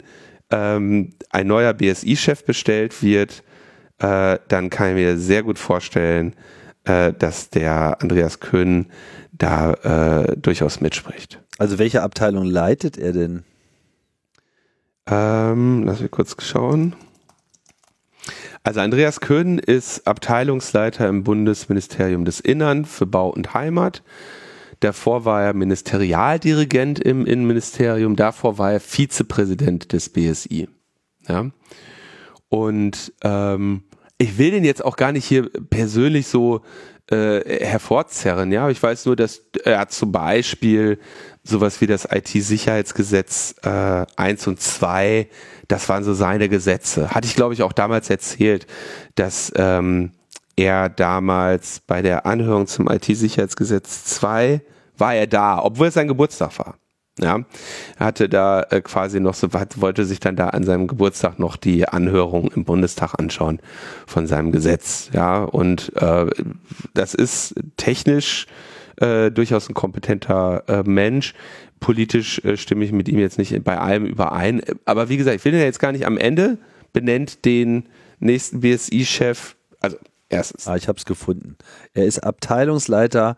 ähm, ein neuer BSI-Chef bestellt wird, äh, dann kann ich mir sehr gut vorstellen, äh, dass der Andreas Köhn da äh, durchaus mitspricht. Also welche Abteilung leitet er denn? Ähm, lass mich kurz schauen. Also Andreas Köhn ist Abteilungsleiter im Bundesministerium des Innern für Bau und Heimat. Davor war er Ministerialdirigent im Innenministerium. Davor war er Vizepräsident des BSI. Ja. Und ähm, ich will den jetzt auch gar nicht hier persönlich so äh, hervorzerren. Ja, ich weiß nur, dass er zum Beispiel sowas wie das IT-Sicherheitsgesetz äh, 1 und 2, das waren so seine Gesetze. Hatte ich, glaube ich, auch damals erzählt, dass ähm, er damals bei der Anhörung zum IT-Sicherheitsgesetz 2 war er da, obwohl es sein Geburtstag war. Ja, er hatte da äh, quasi noch so, hat, wollte sich dann da an seinem Geburtstag noch die Anhörung im Bundestag anschauen von seinem Gesetz. Ja, und äh, das ist technisch äh, durchaus ein kompetenter äh, Mensch. Politisch äh, stimme ich mit ihm jetzt nicht bei allem überein. Aber wie gesagt, ich will ihn ja jetzt gar nicht am Ende benennt den nächsten BSI-Chef. Also erstens. Ah, ich habe es gefunden. Er ist Abteilungsleiter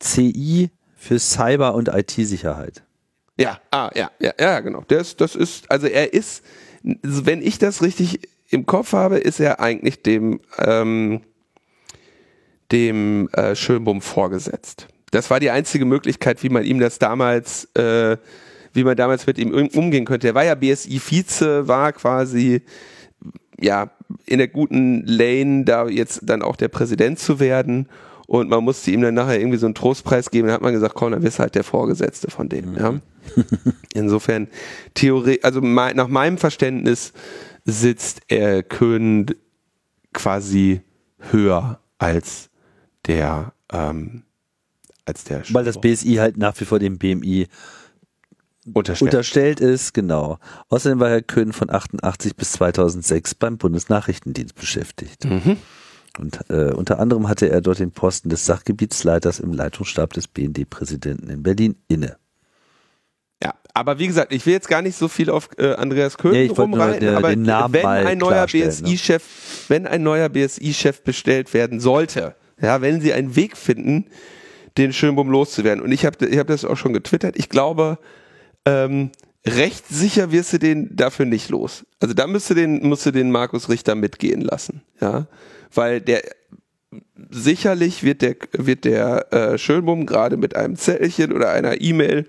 CI für Cyber- und IT-Sicherheit. Ja, ah, ja, ja, ja, genau. Das, das ist, also er ist, wenn ich das richtig im Kopf habe, ist er eigentlich dem, ähm, dem äh, Schönbum vorgesetzt. Das war die einzige Möglichkeit, wie man ihm das damals, äh, wie man damals mit ihm umgehen könnte. Er war ja BSI-Vize, war quasi ja in der guten Lane, da jetzt dann auch der Präsident zu werden. Und man musste ihm dann nachher irgendwie so einen Trostpreis geben. Dann hat man gesagt, komm, dann bist halt der Vorgesetzte von dem. Mhm. Ja. Insofern, Theorie, also nach meinem Verständnis sitzt er Köhn quasi höher als der, ähm, als der. Weil das BSI halt nach wie vor dem BMI unterstellt. unterstellt ist, genau. Außerdem war Herr Köhn von 88 bis 2006 beim Bundesnachrichtendienst beschäftigt. Mhm. Und äh, unter anderem hatte er dort den Posten des Sachgebietsleiters im Leitungsstab des BND-Präsidenten in Berlin inne. Ja, aber wie gesagt, ich will jetzt gar nicht so viel auf äh, Andreas Köhn nee, rumreiten, aber wenn ein neuer BSI-Chef, ne? wenn ein neuer BSI-Chef bestellt werden sollte, ja, wenn sie einen Weg finden, den Schönbum loszuwerden. Und ich habe ich hab das auch schon getwittert. Ich glaube, ähm, recht sicher wirst du den dafür nicht los. Also da müsste den, musst du den Markus Richter mitgehen lassen. Ja, weil der sicherlich wird der, wird der äh, Schönbum gerade mit einem Zettelchen oder einer E-Mail,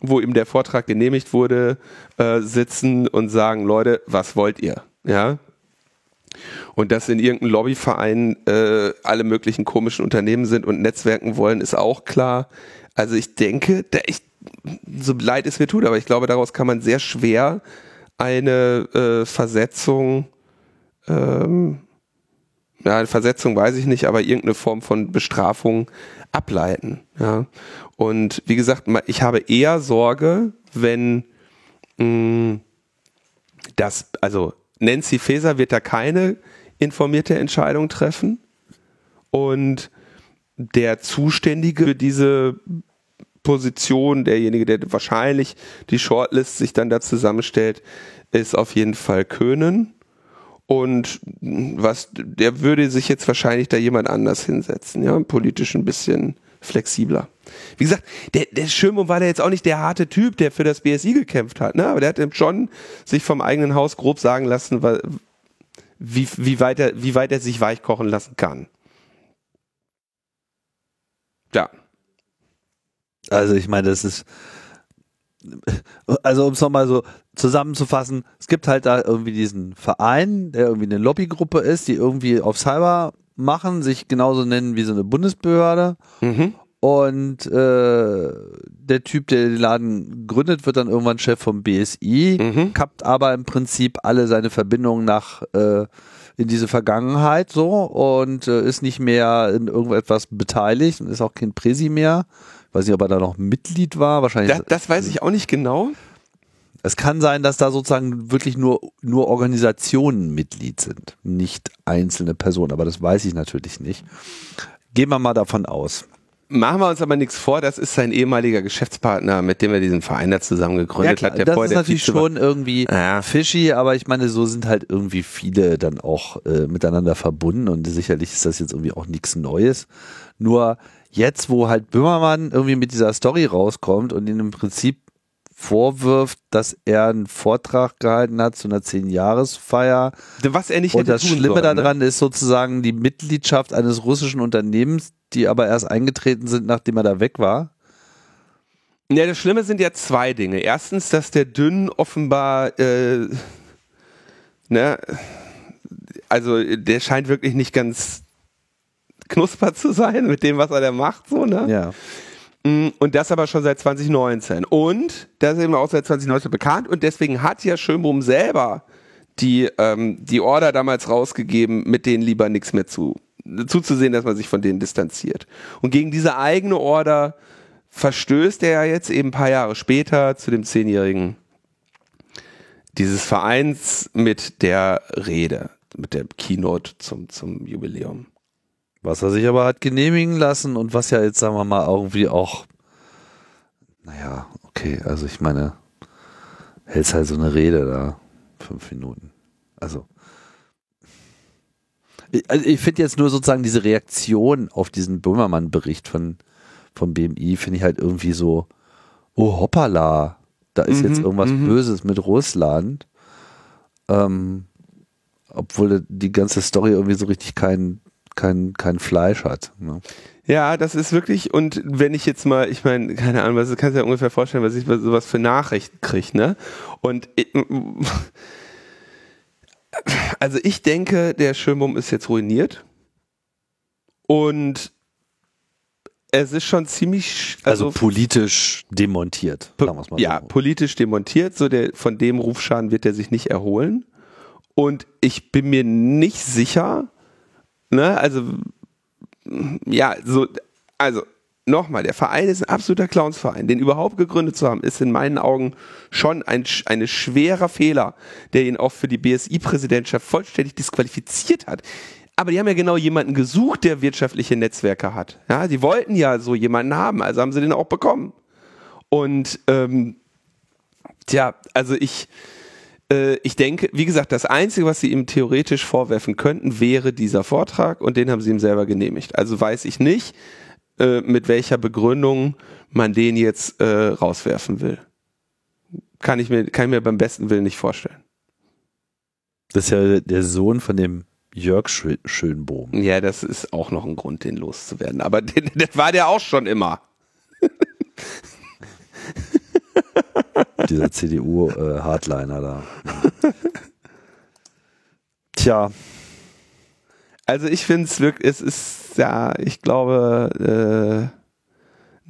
wo ihm der Vortrag genehmigt wurde, äh, sitzen und sagen, Leute, was wollt ihr? Ja. Und dass in irgendeinem Lobbyverein äh, alle möglichen komischen Unternehmen sind und Netzwerken wollen, ist auch klar. Also ich denke, der, ich, so leid es mir tut, aber ich glaube, daraus kann man sehr schwer eine äh, Versetzung ähm, ja, eine Versetzung weiß ich nicht, aber irgendeine Form von Bestrafung ableiten. Ja. Und wie gesagt, ich habe eher Sorge, wenn mh, mm, das, also Nancy Faeser wird da keine informierte Entscheidung treffen und der Zuständige für diese Position, derjenige, der wahrscheinlich die Shortlist sich dann da zusammenstellt, ist auf jeden Fall Köhnen. Und was, der würde sich jetzt wahrscheinlich da jemand anders hinsetzen, ja, politisch ein bisschen flexibler. Wie gesagt, der, der Schirmum war ja jetzt auch nicht der harte Typ, der für das BSI gekämpft hat, ne? aber der hat schon sich vom eigenen Haus grob sagen lassen, wie, wie, weit er, wie weit er sich weichkochen lassen kann. Ja. Also ich meine, das ist, also um es nochmal so zusammenzufassen, es gibt halt da irgendwie diesen Verein, der irgendwie eine Lobbygruppe ist, die irgendwie auf Cyber machen, sich genauso nennen wie so eine Bundesbehörde. Mhm. Und äh, der Typ, der den Laden gründet, wird dann irgendwann Chef vom BSI, mhm. kappt aber im Prinzip alle seine Verbindungen nach äh, in diese Vergangenheit so und äh, ist nicht mehr in irgendetwas beteiligt und ist auch kein Präsi mehr. Weiß nicht, ob er da noch Mitglied war. Wahrscheinlich. Das, das weiß ich auch nicht genau. Es kann sein, dass da sozusagen wirklich nur, nur Organisationen Mitglied sind, nicht einzelne Personen, aber das weiß ich natürlich nicht. Gehen wir mal davon aus. Machen wir uns aber nichts vor, das ist sein ehemaliger Geschäftspartner, mit dem er diesen Verein da zusammen gegründet ja, hat. Der das ist natürlich schon irgendwie ja. fishy, aber ich meine, so sind halt irgendwie viele dann auch äh, miteinander verbunden und sicherlich ist das jetzt irgendwie auch nichts Neues. Nur jetzt, wo halt Böhmermann irgendwie mit dieser Story rauskommt und ihn im Prinzip vorwirft, dass er einen Vortrag gehalten hat zu einer Zehnjahresfeier. Was er nicht Und das Schlimme sollen, daran ne? ist sozusagen die Mitgliedschaft eines russischen Unternehmens, die aber erst eingetreten sind, nachdem er da weg war. Ja, das Schlimme sind ja zwei Dinge. Erstens, dass der Dünn offenbar, äh, ne, also der scheint wirklich nicht ganz knusper zu sein mit dem, was er da macht, so, ne? Ja. Mm, und das aber schon seit 2019. Und das ist eben auch seit 2019 bekannt. Und deswegen hat ja Schönbrunn selber die, ähm, die Order damals rausgegeben, mit denen lieber nichts mehr zu, zuzusehen, dass man sich von denen distanziert. Und gegen diese eigene Order verstößt er ja jetzt eben ein paar Jahre später zu dem Zehnjährigen dieses Vereins mit der Rede, mit der Keynote zum, zum Jubiläum. Was er sich aber hat genehmigen lassen und was ja jetzt, sagen wir mal, irgendwie auch, naja, okay, also ich meine, hältst halt so eine Rede da, fünf Minuten. Also, ich, also ich finde jetzt nur sozusagen diese Reaktion auf diesen Böhmermann-Bericht von, vom BMI, finde ich halt irgendwie so, oh hoppala, da ist mhm, jetzt irgendwas mhm. Böses mit Russland. Ähm, obwohl die ganze Story irgendwie so richtig keinen kein, kein Fleisch hat. Ne? Ja, das ist wirklich, und wenn ich jetzt mal, ich meine, keine Ahnung, was kannst du ja ungefähr vorstellen, was ich sowas für Nachrichten kriege, ne? Und ich, also ich denke, der Schirmum ist jetzt ruiniert. Und es ist schon ziemlich. Also, also politisch demontiert, sagen mal Ja, so. politisch demontiert. So der, von dem Rufschaden wird er sich nicht erholen. Und ich bin mir nicht sicher, Ne? Also, ja, so, also, nochmal, der Verein ist ein absoluter Clownsverein. Den überhaupt gegründet zu haben, ist in meinen Augen schon ein eine schwerer Fehler, der ihn auch für die BSI-Präsidentschaft vollständig disqualifiziert hat. Aber die haben ja genau jemanden gesucht, der wirtschaftliche Netzwerke hat. Ja, die wollten ja so jemanden haben, also haben sie den auch bekommen. Und ähm, tja, also ich, äh, ich denke, wie gesagt, das Einzige, was sie ihm theoretisch vorwerfen könnten, wäre dieser Vortrag und den haben sie ihm selber genehmigt. Also weiß ich nicht, äh, mit welcher Begründung man den jetzt äh, rauswerfen will. Kann ich, mir, kann ich mir beim besten Willen nicht vorstellen. Das ist ja der Sohn von dem Jörg Schö Schönbohm. Ja, das ist auch noch ein Grund, den loszuwerden. Aber den, das war der auch schon immer. Dieser CDU-Hardliner äh, da. Tja. Also ich finde es wirklich, es ist, ja, ich glaube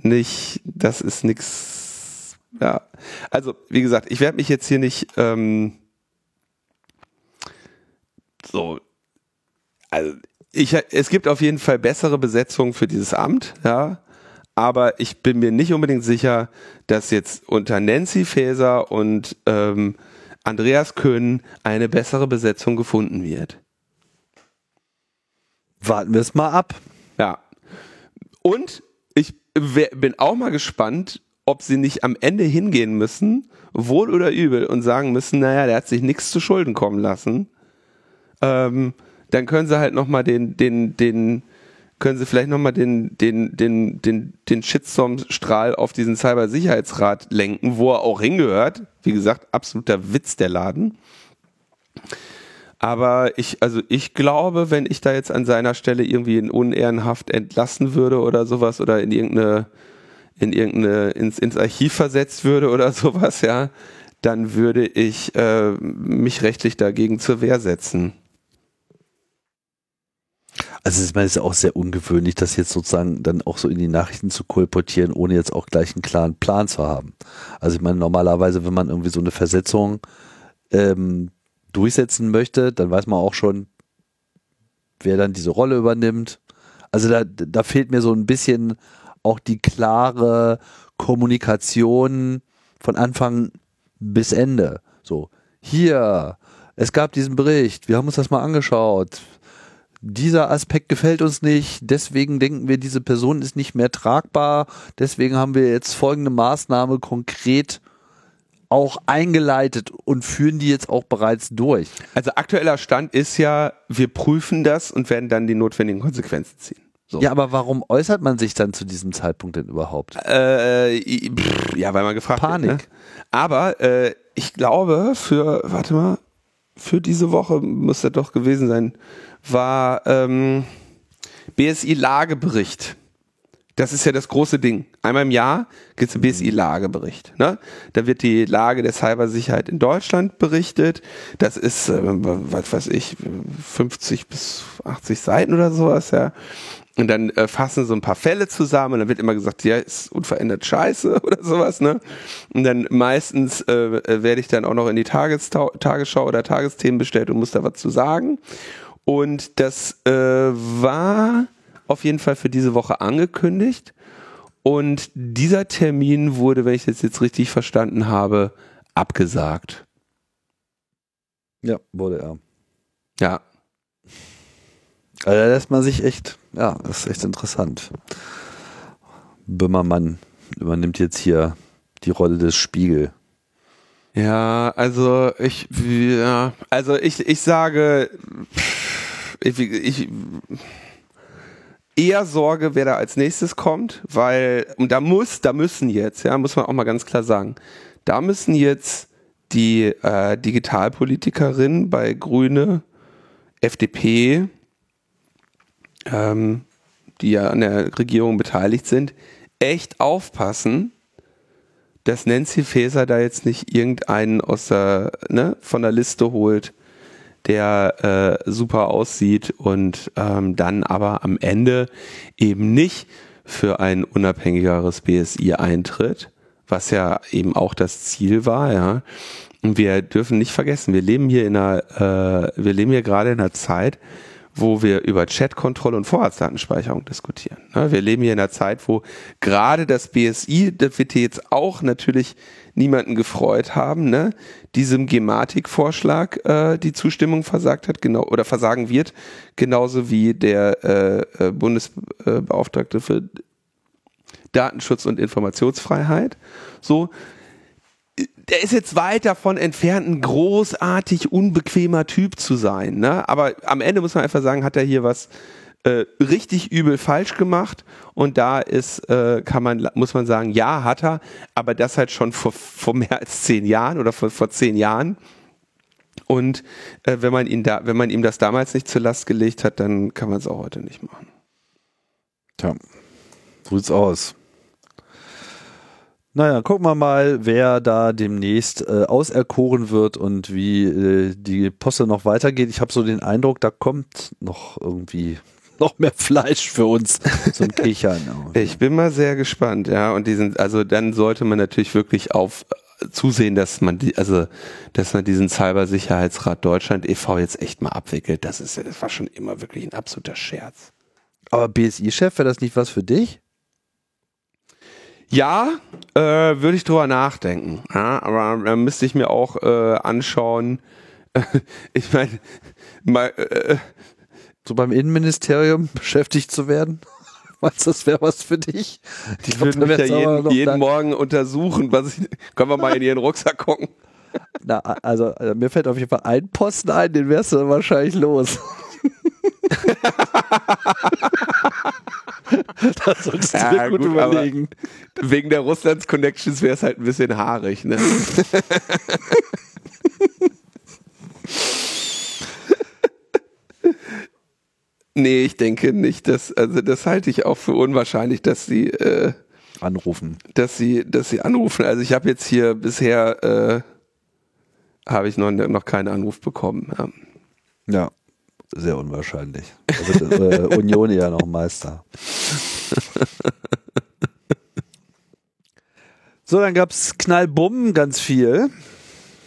äh, nicht, das ist nichts, ja. Also, wie gesagt, ich werde mich jetzt hier nicht ähm, so, also ich, es gibt auf jeden Fall bessere Besetzungen für dieses Amt, ja aber ich bin mir nicht unbedingt sicher, dass jetzt unter Nancy Faeser und ähm, Andreas Köhn eine bessere Besetzung gefunden wird. Warten wir es mal ab. Ja. Und ich bin auch mal gespannt, ob sie nicht am Ende hingehen müssen, wohl oder übel, und sagen müssen, naja, der hat sich nichts zu Schulden kommen lassen. Ähm, dann können sie halt nochmal den, den, den, können Sie vielleicht nochmal den, den, den, den, den Shitstorm-Strahl auf diesen Cybersicherheitsrat lenken, wo er auch hingehört. Wie gesagt, absoluter Witz der Laden. Aber ich, also ich glaube, wenn ich da jetzt an seiner Stelle irgendwie in Unehrenhaft entlassen würde oder sowas oder in irgendeine, in irgendeine, ins, ins Archiv versetzt würde oder sowas, ja, dann würde ich äh, mich rechtlich dagegen zur Wehr setzen. Also ich meine, es ist auch sehr ungewöhnlich, das jetzt sozusagen dann auch so in die Nachrichten zu kolportieren, ohne jetzt auch gleich einen klaren Plan zu haben. Also ich meine, normalerweise, wenn man irgendwie so eine Versetzung ähm, durchsetzen möchte, dann weiß man auch schon, wer dann diese Rolle übernimmt. Also da, da fehlt mir so ein bisschen auch die klare Kommunikation von Anfang bis Ende. So, hier, es gab diesen Bericht, wir haben uns das mal angeschaut, dieser Aspekt gefällt uns nicht, deswegen denken wir, diese Person ist nicht mehr tragbar, deswegen haben wir jetzt folgende Maßnahme konkret auch eingeleitet und führen die jetzt auch bereits durch. Also aktueller Stand ist ja, wir prüfen das und werden dann die notwendigen Konsequenzen ziehen. So. Ja, aber warum äußert man sich dann zu diesem Zeitpunkt denn überhaupt? Äh, pff, ja, weil man gefragt Panik. wird. Ne? Aber äh, ich glaube, für, warte mal, für diese Woche muss das doch gewesen sein, war ähm, BSI-Lagebericht. Das ist ja das große Ding. Einmal im Jahr gibt es einen BSI-Lagebericht. Ne? Da wird die Lage der Cybersicherheit in Deutschland berichtet. Das ist, äh, was weiß ich, 50 bis 80 Seiten oder sowas, ja. Und dann äh, fassen so ein paar Fälle zusammen und dann wird immer gesagt, ja, ist unverändert scheiße oder sowas, ne? Und dann meistens äh, äh, werde ich dann auch noch in die Tagestau Tagesschau oder Tagesthemen bestellt und muss da was zu sagen. Und das äh, war auf jeden Fall für diese Woche angekündigt. Und dieser Termin wurde, wenn ich das jetzt richtig verstanden habe, abgesagt. Ja, wurde er. Ja. Also da lässt man sich echt, ja, das ist echt interessant. Böhmermann übernimmt jetzt hier die Rolle des Spiegel. Ja, also ich, ja, also ich, ich sage, ich, ich eher Sorge, wer da als nächstes kommt, weil, und da muss, da müssen jetzt, ja, muss man auch mal ganz klar sagen, da müssen jetzt die äh, Digitalpolitikerin bei Grüne, FDP, ähm, die ja an der Regierung beteiligt sind, echt aufpassen, dass Nancy Faeser da jetzt nicht irgendeinen aus der, ne, von der Liste holt, der äh, super aussieht und ähm, dann aber am Ende eben nicht für ein unabhängigeres BSI eintritt, was ja eben auch das Ziel war, ja. Und wir dürfen nicht vergessen, wir leben hier in einer, äh, wir leben hier gerade in einer Zeit, wo wir über Chatkontrolle und Vorratsdatenspeicherung diskutieren. Ne? Wir leben hier in einer Zeit, wo gerade das BSI, das wird hier jetzt auch natürlich niemanden gefreut haben, ne? diesem Gematik-Vorschlag äh, die Zustimmung versagt hat, genau oder versagen wird, genauso wie der äh, äh Bundesbeauftragte für Datenschutz und Informationsfreiheit. So, der ist jetzt weit davon entfernt, ein großartig unbequemer Typ zu sein. Ne? Aber am Ende muss man einfach sagen, hat er hier was äh, richtig übel falsch gemacht. Und da ist, äh, kann man, muss man sagen, ja, hat er, aber das halt schon vor, vor mehr als zehn Jahren oder vor, vor zehn Jahren. Und äh, wenn man ihn da, wenn man ihm das damals nicht zur Last gelegt hat, dann kann man es auch heute nicht machen. Tja, so sieht's aus. Naja, gucken wir mal, wer da demnächst äh, auserkoren wird und wie äh, die Posse noch weitergeht. Ich habe so den Eindruck, da kommt noch irgendwie noch mehr Fleisch für uns zum Kichern. ich bin mal sehr gespannt, ja. Und diesen, also dann sollte man natürlich wirklich auf zusehen, dass man die, also dass man diesen Cybersicherheitsrat Deutschland e.V. jetzt echt mal abwickelt. Das ist, das war schon immer wirklich ein absoluter Scherz. Aber BSI-Chef, wäre das nicht was für dich? Ja, äh, würde ich drüber nachdenken. Ja, aber da müsste ich mir auch äh, anschauen. ich meine, mal, äh, so beim Innenministerium beschäftigt zu werden? Meinst du, das wäre was für dich? Ich würden mich ja jeden, jeden Morgen untersuchen. Was ich, können wir mal in ihren Rucksack gucken? Na, also, also, mir fällt auf jeden Fall ein Posten ein, den wärst du dann wahrscheinlich los. das solltest du ja, dir gut, gut überlegen. Wegen der Russlands Connections wäre es halt ein bisschen haarig, ne? nee, ich denke nicht, dass, also das halte ich auch für unwahrscheinlich, dass sie äh, anrufen. Dass sie, dass sie anrufen. Also ich habe jetzt hier bisher äh, habe ich noch, noch keinen Anruf bekommen. Ja. ja sehr unwahrscheinlich. Da wird äh, Union ja noch Meister. So, dann gab es Knallbumm ganz viel.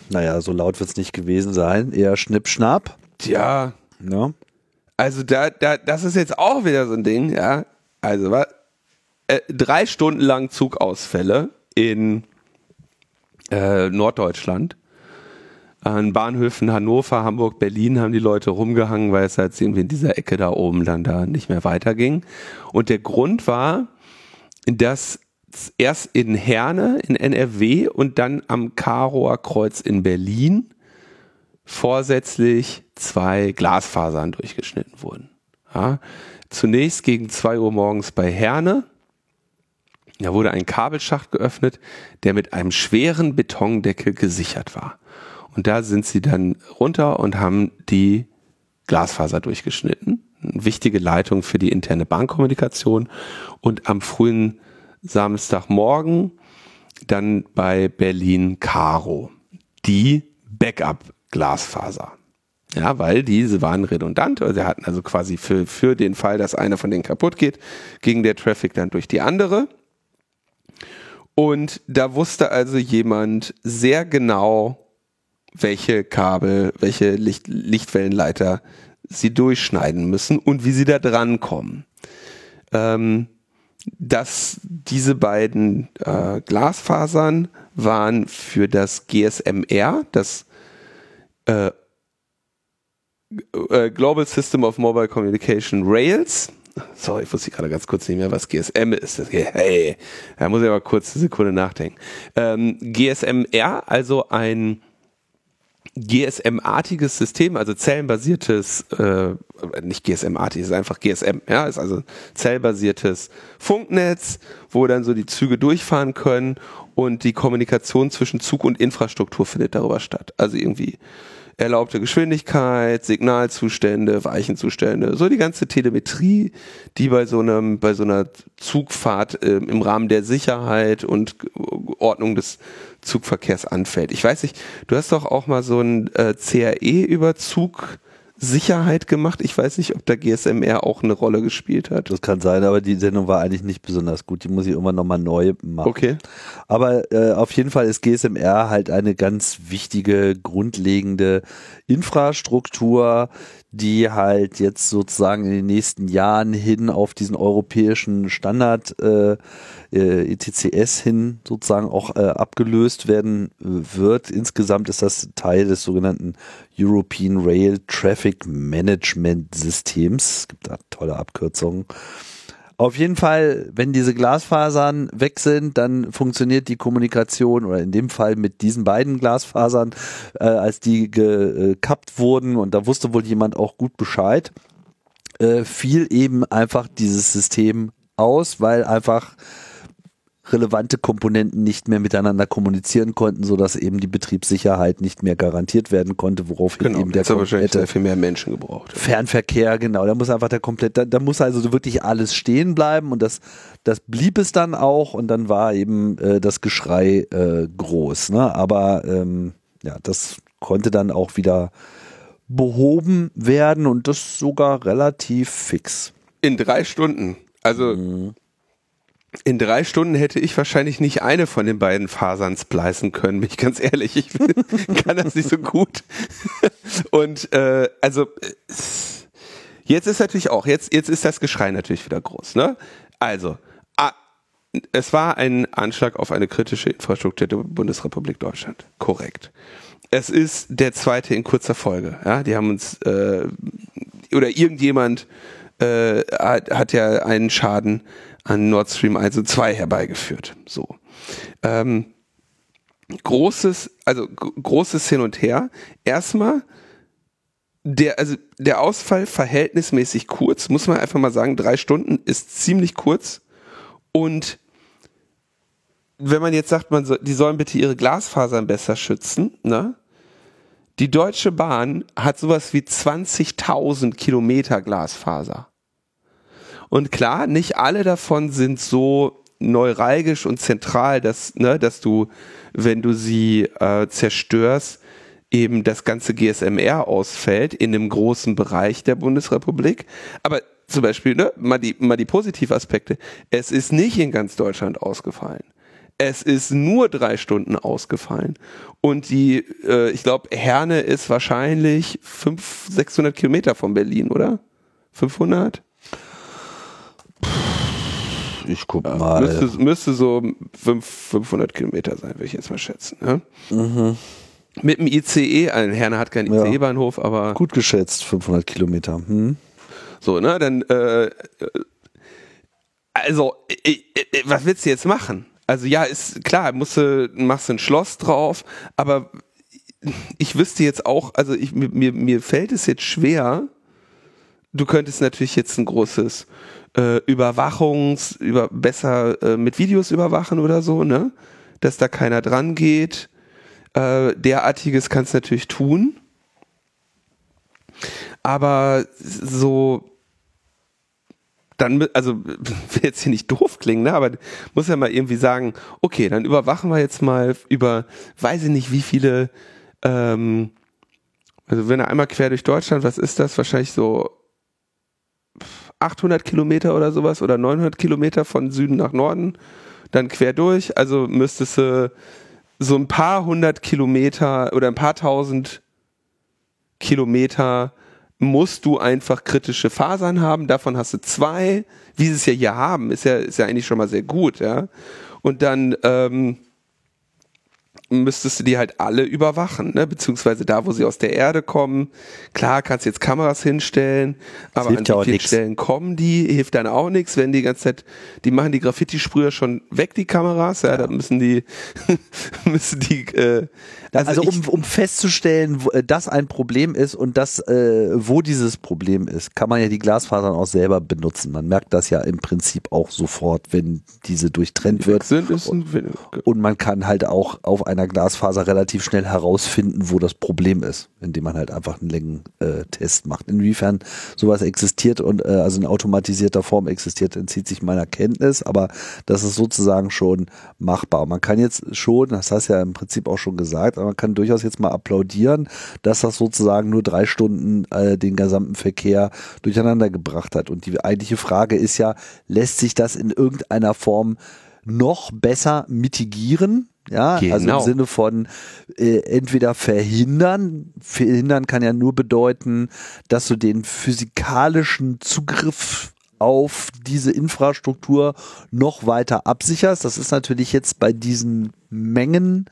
Naja, so laut wird es nicht gewesen sein. Eher Schnipp-Schnapp. Tja. Ja. Also da, da, das ist jetzt auch wieder so ein Ding, ja. Also was? Äh, drei Stunden lang Zugausfälle in äh, Norddeutschland an Bahnhöfen Hannover, Hamburg, Berlin haben die Leute rumgehangen, weil es halt irgendwie in dieser Ecke da oben dann da nicht mehr weiterging. Und der Grund war, dass erst in Herne in NRW und dann am Karower Kreuz in Berlin vorsätzlich zwei Glasfasern durchgeschnitten wurden. Ja, zunächst gegen zwei Uhr morgens bei Herne. Da wurde ein Kabelschacht geöffnet, der mit einem schweren Betondeckel gesichert war. Und da sind sie dann runter und haben die Glasfaser durchgeschnitten. Eine wichtige Leitung für die interne Bankkommunikation. Und am frühen Samstagmorgen dann bei Berlin Caro die Backup-Glasfaser. Ja, weil diese waren redundant, also sie hatten also quasi für, für den Fall, dass eine von denen kaputt geht, ging der Traffic dann durch die andere. Und da wusste also jemand sehr genau, welche Kabel, welche Licht, Lichtwellenleiter sie durchschneiden müssen und wie sie da dran kommen. Ähm, dass diese beiden äh, Glasfasern waren für das GSMR, das äh, äh, Global System of Mobile Communication Rails. Sorry, ich wusste gerade ganz kurz nicht mehr, was GSM ist. Hey, da muss ich aber kurz eine Sekunde nachdenken. Ähm, GSMR, also ein GSM-artiges System, also zellenbasiertes, äh, nicht GSM-artig, ist einfach GSM, ja, ist also zellbasiertes Funknetz, wo dann so die Züge durchfahren können und die Kommunikation zwischen Zug und Infrastruktur findet darüber statt. Also irgendwie erlaubte Geschwindigkeit, Signalzustände, Weichenzustände, so die ganze Telemetrie, die bei so einem, bei so einer Zugfahrt äh, im Rahmen der Sicherheit und Ordnung des Zugverkehrs anfällt. Ich weiß nicht, du hast doch auch mal so ein äh, CRE-Überzug Sicherheit gemacht. Ich weiß nicht, ob der GSMR auch eine Rolle gespielt hat. Das kann sein, aber die Sendung war eigentlich nicht besonders gut. Die muss ich irgendwann nochmal neu machen. Okay. Aber äh, auf jeden Fall ist GSMR halt eine ganz wichtige, grundlegende Infrastruktur, die halt jetzt sozusagen in den nächsten Jahren hin auf diesen europäischen Standard äh, äh, ETCS hin sozusagen auch äh, abgelöst werden wird. Insgesamt ist das Teil des sogenannten European Rail Traffic Management Systems. Es gibt da tolle Abkürzungen. Auf jeden Fall, wenn diese Glasfasern weg sind, dann funktioniert die Kommunikation oder in dem Fall mit diesen beiden Glasfasern, äh, als die gekappt wurden und da wusste wohl jemand auch gut Bescheid, äh, fiel eben einfach dieses System aus, weil einfach relevante Komponenten nicht mehr miteinander kommunizieren konnten, sodass eben die Betriebssicherheit nicht mehr garantiert werden konnte, woraufhin Genau, eben der komplette viel mehr Menschen gebraucht. Fernverkehr, genau, da muss einfach der komplette, da, da muss also wirklich alles stehen bleiben und das, das blieb es dann auch und dann war eben äh, das Geschrei äh, groß. Ne? Aber ähm, ja, das konnte dann auch wieder behoben werden und das sogar relativ fix. In drei Stunden. Also in drei Stunden hätte ich wahrscheinlich nicht eine von den beiden Fasern splicen können, bin ich ganz ehrlich. Ich kann das nicht so gut. Und äh, also äh, jetzt ist natürlich auch, jetzt, jetzt ist das Geschrei natürlich wieder groß. Ne? Also, ah, es war ein Anschlag auf eine kritische Infrastruktur der Bundesrepublik Deutschland. Korrekt. Es ist der zweite in kurzer Folge. Ja, die haben uns äh, oder irgendjemand äh, hat, hat ja einen Schaden an Nord Stream 1 und 2 herbeigeführt. So. Ähm, großes, also großes Hin und Her. Erstmal der, also der Ausfall verhältnismäßig kurz, muss man einfach mal sagen, drei Stunden ist ziemlich kurz. Und wenn man jetzt sagt, man soll, die sollen bitte ihre Glasfasern besser schützen, ne? Die Deutsche Bahn hat sowas wie 20.000 Kilometer Glasfaser. Und klar, nicht alle davon sind so neuralgisch und zentral, dass, ne, dass du, wenn du sie äh, zerstörst, eben das ganze GSMR ausfällt in einem großen Bereich der Bundesrepublik. Aber zum Beispiel, ne, mal die, mal die Positivaspekte. Es ist nicht in ganz Deutschland ausgefallen. Es ist nur drei Stunden ausgefallen. Und die, äh, ich glaube, Herne ist wahrscheinlich 500, 600 Kilometer von Berlin, oder? 500? Ich guck mal. Müsste, müsste so fünf, 500 Kilometer sein, würde ich jetzt mal schätzen. Ne? Mit dem ICE, ein Herne hat keinen. ICE-Bahnhof, aber Gut geschätzt, 500 Kilometer. Hm? so, ne, dann, äh, äh, also, äh, äh, was willst du jetzt machen? Also ja, ist klar, musst du, machst du ein Schloss drauf, aber ich wüsste jetzt auch, also ich, mir, mir fällt es jetzt schwer, du könntest natürlich jetzt ein großes äh, Überwachungs, über, besser äh, mit Videos überwachen oder so, ne? Dass da keiner dran geht. Äh, derartiges kannst du natürlich tun. Aber so, dann, also will jetzt hier nicht doof klingen, ne? aber muss ja mal irgendwie sagen, okay, dann überwachen wir jetzt mal über, weiß ich nicht, wie viele, ähm, also wenn er einmal quer durch Deutschland, was ist das? Wahrscheinlich so 800 Kilometer oder sowas oder 900 Kilometer von Süden nach Norden, dann quer durch. Also müsstest du so ein paar hundert Kilometer oder ein paar tausend Kilometer musst du einfach kritische Fasern haben. Davon hast du zwei, wie sie es ja hier haben, ist ja, ist ja eigentlich schon mal sehr gut, ja. Und dann ähm, müsstest du die halt alle überwachen, ne? beziehungsweise da, wo sie aus der Erde kommen. Klar, kannst jetzt Kameras hinstellen, aber an ja vielen. Stellen kommen die, hilft dann auch nichts, wenn die ganze Zeit, die machen die Graffiti-Sprüher schon weg, die Kameras, ja, da müssen die, müssen die, äh, Also, ich- um, um festzustellen, wo, äh, dass ein Problem ist und das, äh, wo dieses Problem ist, kann man ja die Glasfasern auch selber benutzen. Man merkt das ja im Prinzip auch sofort, wenn diese durchtrennt wird. sind, ist ein, Und man kann halt auch auf einer Glasfaser relativ schnell herausfinden, wo das Problem ist, indem man halt einfach einen Längentest macht. Inwiefern sowas existiert und äh, also in automatisierter Form existiert, entzieht sich meiner Kenntnis, aber das ist sozusagen schon machbar. Man kann jetzt schon, das hast du ja im Prinzip auch schon gesagt, aber man kann durchaus jetzt mal applaudieren, dass das sozusagen nur drei Stunden äh, den gesamten Verkehr durcheinander gebracht hat. Und die eigentliche Frage ist ja, lässt sich das in irgendeiner Form noch besser mitigieren? Ja, also im Genau. Sinne von äh, entweder verhindern. Verhindern kann ja nur bedeuten, dass du den physikalischen Zugriff auf diese Infrastruktur noch weiter absicherst. Das ist natürlich jetzt bei diesen Mengen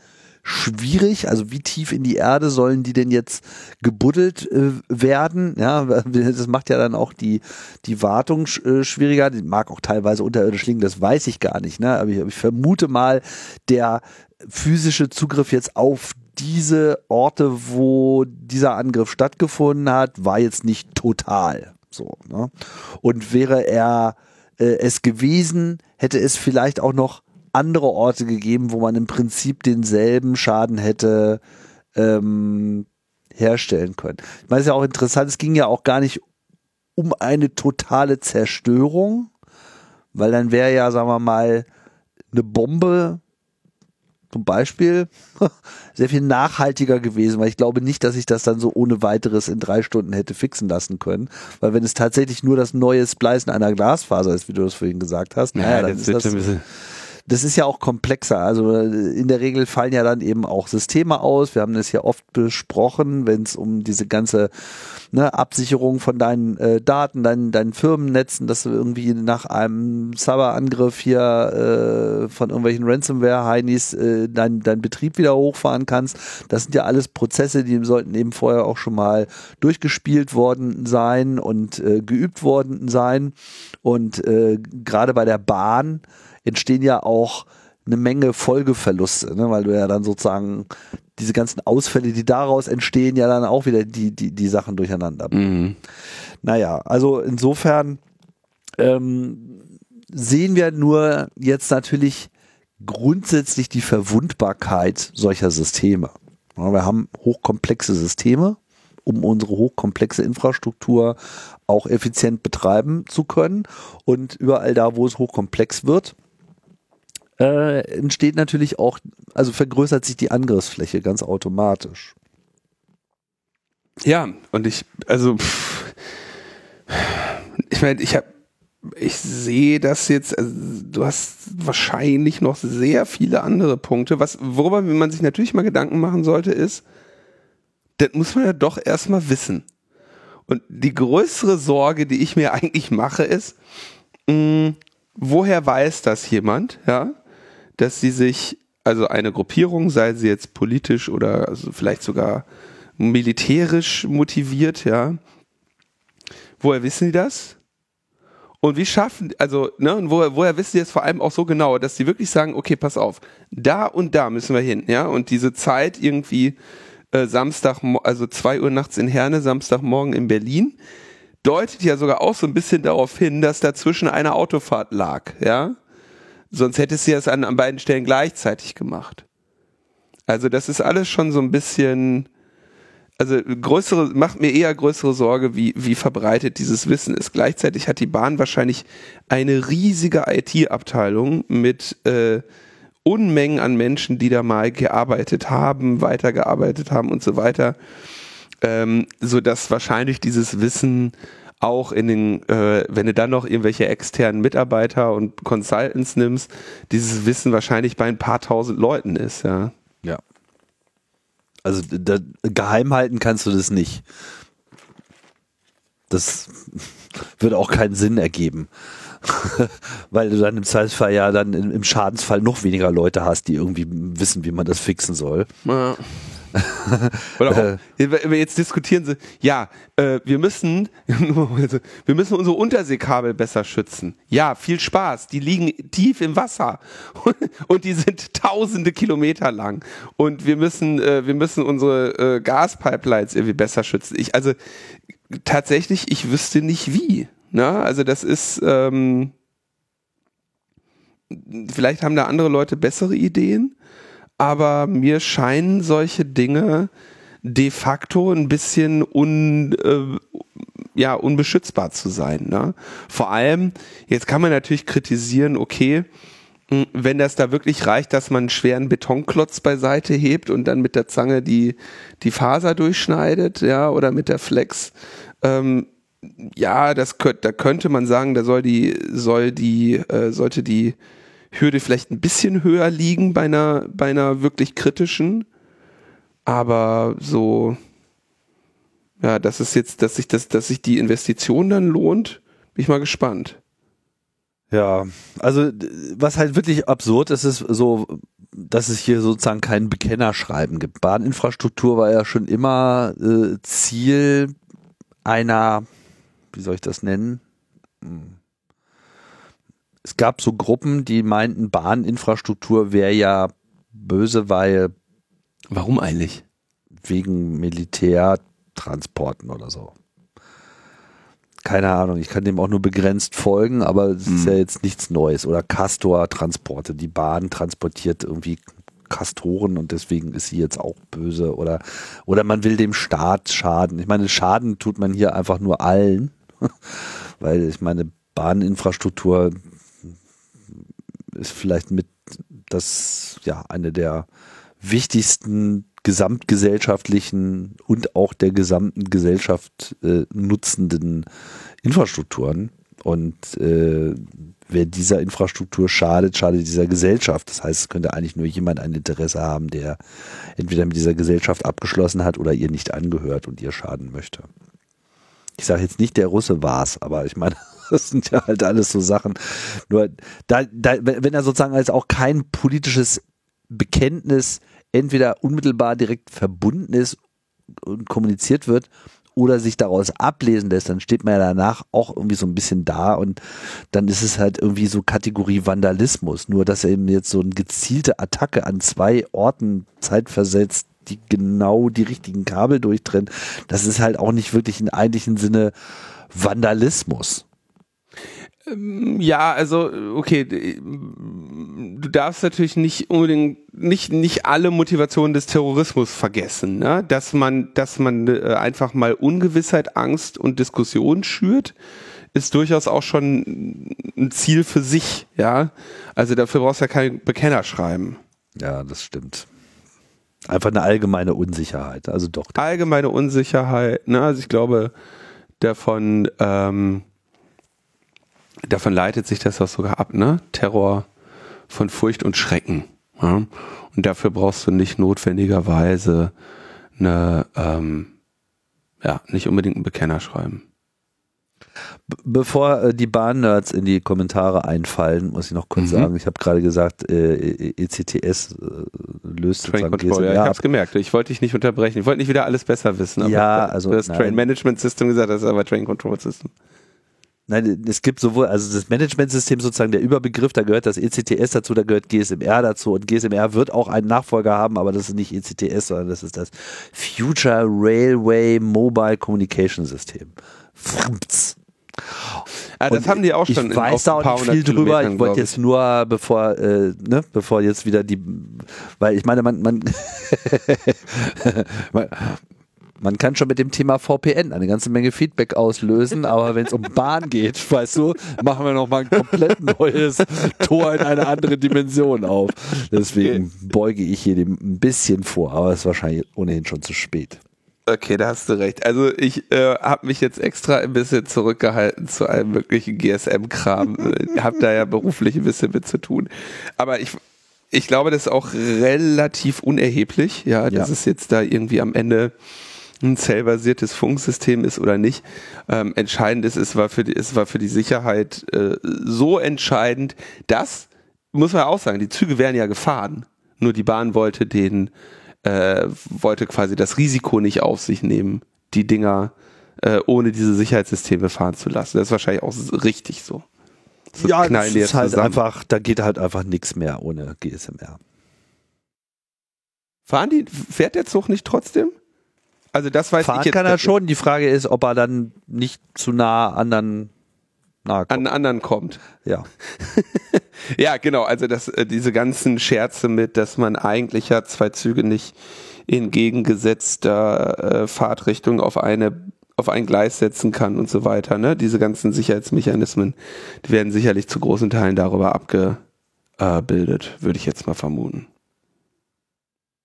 schwierig. Also wie tief in die Erde sollen die denn jetzt gebuddelt äh, werden? Ja, das macht ja dann auch die, die Wartung äh, schwieriger. Die mag auch teilweise unterirdisch liegen, das weiß ich gar nicht. Ne? Aber ich, ich vermute mal, der physische Zugriff jetzt auf diese Orte, wo dieser Angriff stattgefunden hat, war jetzt nicht total. So, ne? Und wäre er äh, es gewesen, hätte es vielleicht auch noch andere Orte gegeben, wo man im Prinzip denselben Schaden hätte ähm, herstellen können. Ich meine, es ist ja auch interessant, es ging ja auch gar nicht um eine totale Zerstörung, weil dann wäre ja, sagen wir mal, eine Bombe zum Beispiel sehr viel nachhaltiger gewesen, weil ich glaube nicht, dass ich das dann so ohne weiteres in drei Stunden hätte fixen lassen können. Weil wenn es tatsächlich nur das neue Splicen einer Glasfaser ist, wie du das vorhin gesagt hast, naja, dann ist das, das ist ja auch komplexer. Also äh, in der Regel fallen ja dann eben auch Systeme aus. Wir haben das ja oft besprochen, wenn es um diese ganze ne, Absicherung von deinen äh, Daten, deinen, deinen Firmennetzen, dass du irgendwie nach einem Cyberangriff hier äh, von irgendwelchen Ransomware-Heinis äh, deinen dein Betrieb wieder hochfahren kannst. Das sind ja alles Prozesse, die sollten eben vorher auch schon mal durchgespielt worden sein und äh, geübt worden sein. Und äh, gerade bei der Bahn entstehen ja auch eine Menge Folgeverluste, ne? weil du ja dann sozusagen diese ganzen Ausfälle, die daraus entstehen, ja dann auch wieder die, die, die Sachen durcheinander. Mhm. Naja, also insofern ähm, sehen wir nur jetzt natürlich grundsätzlich die Verwundbarkeit solcher Systeme. Ja, wir haben hochkomplexe Systeme, um unsere hochkomplexe Infrastruktur auch effizient betreiben zu können. Und überall da, wo es hochkomplex wird, äh, entsteht natürlich auch, also vergrößert sich die Angriffsfläche ganz automatisch. Ja, und ich, also, pff, ich meine, ich habe, ich sehe das jetzt, also, du hast wahrscheinlich noch sehr viele andere Punkte. Was, worüber man sich natürlich mal Gedanken machen sollte, ist, das muss man ja doch erstmal wissen. Und die größere Sorge, die ich mir eigentlich mache, ist, mh, hm, woher weiß das jemand, ja? Dass sie sich, also eine Gruppierung, sei sie jetzt politisch oder also vielleicht sogar militärisch motiviert, ja. Woher wissen die das? Und wie schaffen, also, ne, und woher, woher wissen die es vor allem auch so genau, dass die wirklich sagen, okay, pass auf, da und da müssen wir hin, ja, und diese Zeit irgendwie äh, Samstag, also zwei Uhr nachts in Herne, Samstagmorgen in Berlin, deutet ja sogar auch so ein bisschen darauf hin, dass dazwischen eine Autofahrt lag, ja. Sonst hätte sie es an, an beiden Stellen gleichzeitig gemacht. Also das ist alles schon so ein bisschen, also größere, macht mir eher größere Sorge, wie, wie verbreitet dieses Wissen ist. Gleichzeitig hat die Bahn wahrscheinlich eine riesige IT-Abteilung mit äh, Unmengen an Menschen, die da mal gearbeitet haben, weitergearbeitet haben und so weiter, ähm, so dass wahrscheinlich dieses Wissen auch in den, äh, wenn du dann noch irgendwelche externen Mitarbeiter und Consultants nimmst, dieses Wissen wahrscheinlich bei ein paar tausend Leuten ist, ja. Ja. Also da, geheim halten kannst du das nicht. Das würde auch keinen Sinn ergeben. Weil du dann im Zweifelsfall ja dann im Schadensfall noch weniger Leute hast, die irgendwie wissen, wie man das fixen soll. Ja. Oder auch, äh. jetzt diskutieren sie, ja, äh, wir müssen, wir müssen unsere Unterseekabel besser schützen. Ja, viel Spaß. Die liegen tief im Wasser und die sind tausende Kilometer lang. Und wir müssen, äh, wir müssen unsere Gaspipelines irgendwie besser schützen. Ich, also tatsächlich, ich wüsste nicht wie. Na, ne? also das ist, ähm, vielleicht haben da andere Leute bessere Ideen aber mir scheinen solche Dinge de facto ein bisschen un, äh, ja, unbeschützbar zu sein. Ne? Vor allem, jetzt kann man natürlich kritisieren, okay, hm, wenn das da wirklich reicht, dass man einen schweren Betonklotz beiseite hebt und dann mit der Zange die, die Faser durchschneidet, ja, oder mit der Flex, ähm, ja, das könnte, da könnte man sagen, da soll die, soll die, äh, sollte die Hürde vielleicht ein bisschen höher liegen bei einer, bei einer wirklich kritischen. Aber so, ja, dass es jetzt, dass sich das, dass sich die Investition dann lohnt, bin ich mal gespannt. Ja, also was halt wirklich absurd ist, ist so, dass es hier sozusagen kein Bekennerschreiben gibt. Bahninfrastruktur war ja schon immer äh, Ziel einer, wie soll ich das nennen? Hm es gab so Gruppen, die meinten, Bahninfrastruktur wäre ja böse, weil. Warum eigentlich? Wegen Militärtransporten oder so. keine Ahnung, ich kann dem auch nur begrenzt folgen, aber es ist Mhm. ja jetzt nichts Neues. Oder Castor-Transporte. Die Bahn transportiert irgendwie Kastoren und deswegen ist sie jetzt auch böse. Oder, oder man will dem Staat schaden. Ich meine, Schaden tut man hier einfach nur allen. Weil ich meine, Bahninfrastruktur ist vielleicht mit das, ja, eine der wichtigsten gesamtgesellschaftlichen und auch der gesamten Gesellschaft äh, nutzenden Infrastrukturen. Und äh, wer dieser Infrastruktur schadet, schadet dieser Gesellschaft. Das heißt, es könnte eigentlich nur jemand ein Interesse haben, der entweder mit dieser Gesellschaft abgeschlossen hat oder ihr nicht angehört und ihr schaden möchte. Ich sage jetzt nicht, der Russe war's, aber ich meine, das sind ja halt alles so Sachen. Nur, da, da, wenn er sozusagen als auch kein politisches Bekenntnis entweder unmittelbar direkt verbunden ist und kommuniziert wird oder sich daraus ablesen lässt, dann steht man ja danach auch irgendwie so ein bisschen da und dann ist es halt irgendwie so Kategorie Vandalismus. Nur, dass er eben jetzt so eine gezielte Attacke an zwei Orten zeitversetzt, die genau die richtigen Kabel durchtrennen, das ist halt auch nicht wirklich im eigentlichen Sinne Vandalismus. Ja, also okay, du darfst natürlich nicht unbedingt nicht nicht alle Motivationen des Terrorismus vergessen, ne? dass man dass man äh, einfach mal Ungewissheit, Angst und Diskussion schürt, ist durchaus auch schon ein Ziel für sich, ja. Also dafür brauchst du ja kein Bekennerschreiben. Ja, das stimmt. Einfach eine allgemeine Unsicherheit, also doch. Allgemeine Unsicherheit, ne? Also ich glaube davon ähm, davon leitet sich das auch sogar ab, ne? Terror von Furcht und Schrecken. Ja? Und dafür brauchst du nicht notwendigerweise eine, ähm, ja, nicht unbedingt einen Bekenner schreiben. Bevor äh, die Bahn-Nerds in die Kommentare einfallen, muss ich noch kurz Mhm. sagen, ich habe gerade gesagt, äh, ECTS äh, löst Train Control, ja, ich ab. hab's gemerkt. Ich wollte dich nicht unterbrechen. Ich wollte nicht wieder alles besser wissen. Aber Ja, also, Du hast nein. Train Management System gesagt, das ist aber Train Control System. Nein, es gibt sowohl, also das Managementsystem sozusagen der Überbegriff, da gehört das ECTS dazu, da gehört GSMR dazu und GSMR wird auch einen Nachfolger haben, aber das ist nicht ECTS, sondern das ist das Future Railway Mobile Communication System. FRMTS. Ah, das Und haben die auch schon Ich weiß da auch nicht viel drüber. Ich wollte jetzt nur, bevor, äh, ne, bevor jetzt wieder die, weil ich meine, man, man, man, man kann schon mit dem Thema VPN eine ganze Menge Feedback auslösen, aber wenn es um Bahn geht, weißt du, machen wir noch mal ein komplett neues Tor in eine andere Dimension auf. Deswegen beuge ich hier dem ein bisschen vor, aber es ist wahrscheinlich ohnehin schon zu spät. Okay, da hast du recht. Also ich äh, habe mich jetzt extra ein bisschen zurückgehalten zu einem möglichen GSM-Kram. Ich habe da ja beruflich ein bisschen mit zu tun. Aber ich, ich glaube, das ist auch relativ unerheblich, ja, dass Ja. es jetzt da irgendwie am Ende ein zellbasiertes Funksystem ist oder nicht. Ähm, entscheidend ist, es war für die, es war für die Sicherheit äh, so entscheidend, dass, muss man auch sagen, die Züge wären ja gefahren. Nur die Bahn wollte den, äh, wollte quasi das Risiko nicht auf sich nehmen, die Dinger äh, ohne diese Sicherheitssysteme fahren zu lassen. Das ist wahrscheinlich auch richtig so. So ja, das ist halt zusammen. einfach, da geht halt einfach nichts mehr ohne GSMR. Fahren die, fährt der Zug nicht trotzdem? Also das weiß Fahren ich jetzt kann er schon. Die Frage ist, ob er dann nicht zu nah anderen nahe kommt. an anderen kommt. ja. Ja, genau. Also das, äh, diese ganzen Scherze mit, dass man eigentlich ja zwei Züge nicht in gegengesetzter äh, Fahrtrichtung auf eine auf ein Gleis setzen kann und so weiter. Ne? Diese ganzen Sicherheitsmechanismen, die werden sicherlich zu großen Teilen darüber abgebildet, würde ich jetzt mal vermuten.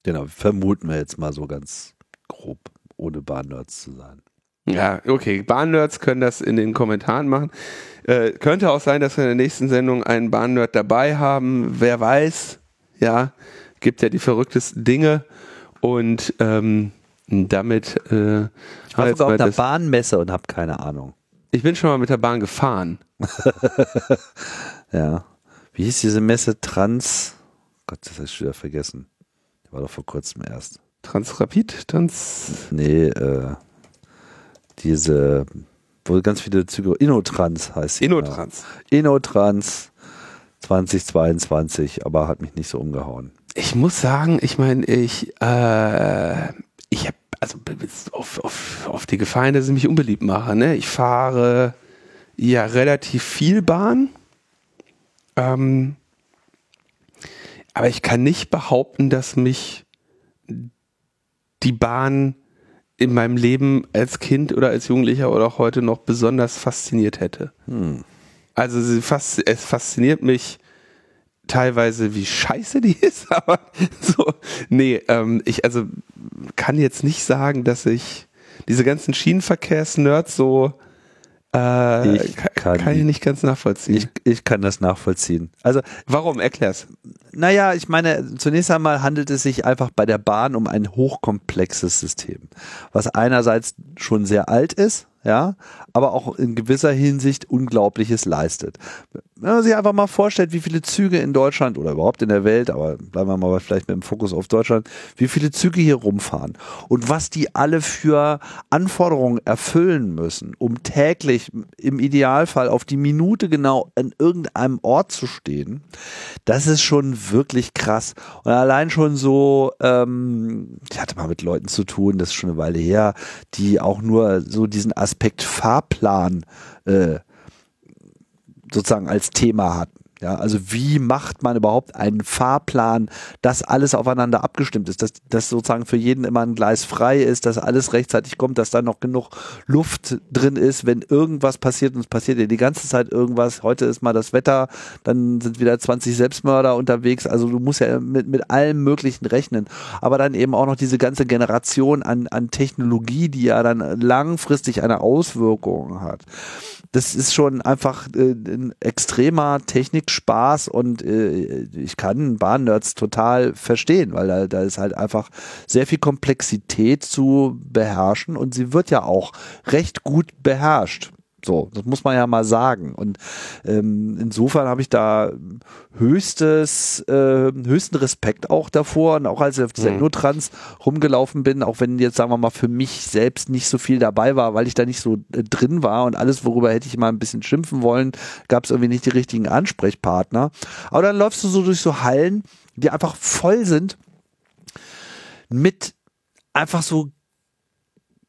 Genau, vermuten wir jetzt mal so ganz grob, ohne Bahnnerds zu sein. Ja, okay. Bahnnerds können das in den Kommentaren machen. Äh, könnte auch sein, dass wir in der nächsten Sendung einen Bahnnerd dabei haben. Wer weiß. Ja, gibt ja die verrücktesten Dinge. Und ähm, damit. Äh, Ich war jetzt sogar auf einer Bahnmesse und habe keine Ahnung. ich bin schon mal mit der Bahn gefahren. Ja. Wie hieß diese Messe? Trans. Gott, das habe ich schon wieder vergessen. Die war doch vor kurzem erst. Transrapid? Trans. Nee, äh, diese, wo ganz viele Züge, Innotrans heißt sie. Innotrans. Genau. Innotrans 2022, aber hat mich nicht so umgehauen. Ich muss sagen, ich meine, ich, äh, ich habe also auf, auf, auf die Gefahren, dass ich mich unbeliebt mache. Ne? Ich fahre ja relativ viel Bahn. Ähm, aber ich kann nicht behaupten, dass mich die Bahn in meinem Leben als Kind oder als Jugendlicher oder auch heute noch besonders fasziniert hätte. Hm. Also sie fas es fasziniert mich teilweise, wie scheiße die ist, aber so, nee, ähm, ich also kann jetzt nicht sagen, dass ich diese ganzen Schienenverkehrsnerds so äh, ich kann, kann ich nicht ganz nachvollziehen. Ich, ich kann das nachvollziehen. Also warum? Erklär's. Naja, ich meine, zunächst einmal handelt es sich einfach bei der Bahn um ein hochkomplexes System, was einerseits schon sehr alt ist, ja, aber auch in gewisser Hinsicht Unglaubliches leistet. Wenn man sich einfach mal vorstellt, wie viele Züge in Deutschland oder überhaupt in der Welt, aber bleiben wir mal vielleicht mit dem Fokus auf Deutschland, wie viele Züge hier rumfahren und was die alle für Anforderungen erfüllen müssen, um täglich im Idealfall auf die Minute genau an irgendeinem Ort zu stehen, das ist schon wirklich krass. Und allein schon so, ähm, ich hatte mal mit Leuten zu tun, das ist schon eine Weile her, die auch nur so diesen Aspekt Fahrplan äh, sozusagen als Thema hatten. Ja, also wie macht man überhaupt einen Fahrplan, dass alles aufeinander abgestimmt ist, dass, dass sozusagen für jeden immer ein Gleis frei ist, dass alles rechtzeitig kommt, dass da noch genug Luft drin ist, wenn irgendwas passiert und es passiert ja die ganze Zeit irgendwas. Heute ist mal das Wetter, dann sind wieder 20 Selbstmörder unterwegs. Also du musst ja mit, mit allem Möglichen rechnen. Aber dann eben auch noch diese ganze Generation an, an Technologie, die ja dann langfristig eine Auswirkung hat das ist schon einfach äh, ein extremer Technikspaß und äh, ich kann Bahnnerds total verstehen, weil da, da ist halt einfach sehr viel Komplexität zu beherrschen und sie wird ja auch recht gut beherrscht. So, das muss man ja mal sagen. Und ähm, insofern habe ich da höchstes, äh, höchsten Respekt auch davor. Und auch als ich auf dieser mhm. Innotrans rumgelaufen bin, auch wenn jetzt, sagen wir mal, für mich selbst nicht so viel dabei war, weil ich da nicht so äh, drin war und alles, worüber hätte ich mal ein bisschen schimpfen wollen, gab es irgendwie nicht die richtigen Ansprechpartner. Aber dann läufst du so durch so Hallen, die einfach voll sind mit einfach so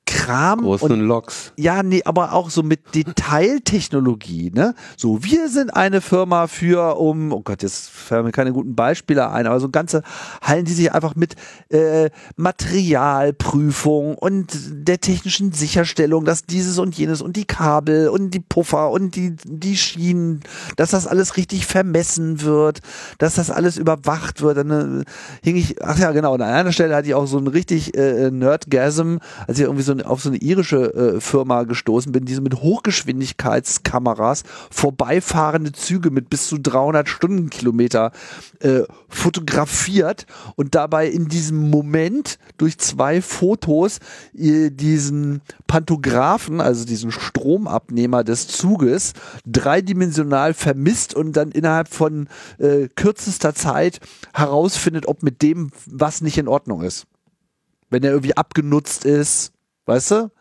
Kram. Großen und, Loks. Ja, nee, aber auch so mit Detailtechnologie, ne? So, wir sind eine Firma für, um, oh Gott, jetzt fallen mir keine guten Beispiele ein, aber so ganze Hallen, die sich einfach mit äh, Materialprüfung und der technischen Sicherstellung, dass dieses und jenes und die Kabel und die Puffer und die, die Schienen, dass das alles richtig vermessen wird, dass das alles überwacht wird. Dann äh, hing ich, ach ja, genau, an einer Stelle hatte ich auch so ein richtig äh, Nerdgasm, als ich irgendwie so ein auf so eine irische äh, Firma gestoßen bin, die so mit Hochgeschwindigkeitskameras vorbeifahrende Züge mit bis zu 300 Stundenkilometer äh, fotografiert und dabei in diesem Moment durch zwei Fotos äh, diesen Pantographen, also diesen Stromabnehmer des Zuges, dreidimensional vermisst und dann innerhalb von äh, kürzester Zeit herausfindet, ob mit dem was nicht in Ordnung ist. Wenn er irgendwie abgenutzt ist weißt du?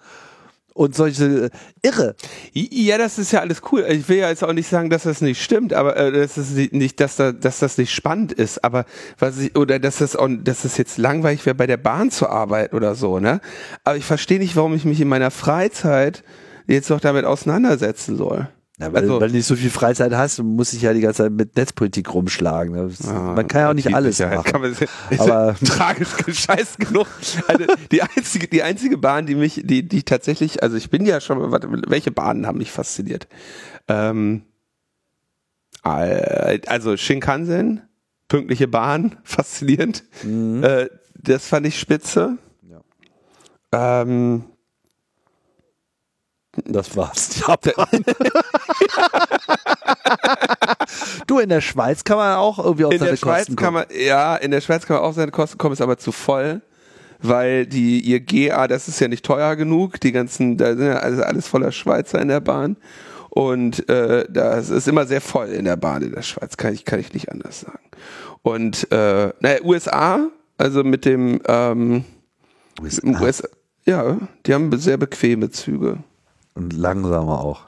Und solche äh, irre. Ja, das ist ja alles cool. Ich will ja jetzt auch nicht sagen, dass das nicht stimmt, aber äh, das ist nicht, dass da, dass das nicht spannend ist, aber was ich oder dass das auch, dass das jetzt langweilig wäre, bei der Bahn zu arbeiten oder so, ne? Aber ich verstehe nicht, warum ich mich in meiner Freizeit jetzt noch damit auseinandersetzen soll. Ja, weil, also, weil du nicht so viel Freizeit hast und musst dich ja die ganze Zeit mit Netzpolitik rumschlagen. Das, ah, man kann ja auch nicht alles machen. Kann man, aber tragisch scheiß genug. Also die einzige, die einzige Bahn, die mich, die, die tatsächlich, also ich bin ja schon, warte, welche Bahnen haben mich fasziniert? Ähm, also Shinkansen, pünktliche Bahn, faszinierend. Mhm. Äh, das fand ich spitze. Ja. Ähm, das war's. Japan. du, in der Schweiz kann man auch irgendwie auf in seine der Schweiz Kosten kommen. Kann man, ja, in der Schweiz kann man auch seine Kosten kommen, ist aber zu voll, weil die ihr GA, das ist ja nicht teuer genug. Die ganzen, da sind ja also alles voller Schweizer in der Bahn. Und äh, das ist immer sehr voll in der Bahn in der Schweiz, kann ich, kann ich nicht anders sagen. Und äh, naja, USA, also mit dem ähm, USA. USA, ja, die haben sehr bequeme Züge. Und langsamer auch.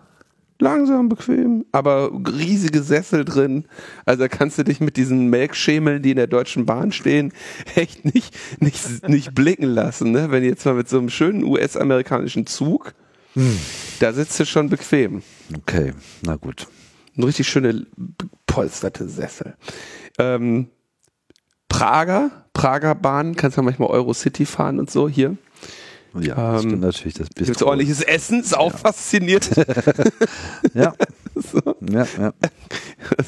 langsam, bequem, aber riesige Sessel drin. Also da kannst du dich mit diesen Melkschemeln, die in der Deutschen Bahn stehen, echt nicht, nicht, nicht blicken lassen. Ne? Wenn jetzt mal mit so einem schönen US-amerikanischen Zug, hm. da sitzt du schon bequem. Okay, na gut. Ein richtig schöne polsterte Sessel. Ähm, Prager, Prager Bahn, kannst ja manchmal Eurocity fahren und so hier. Ja, das ähm, natürlich das Bistro. Gibt's ordentliches Essen, ist auch ja. fasziniert. ja. so. ja, ja.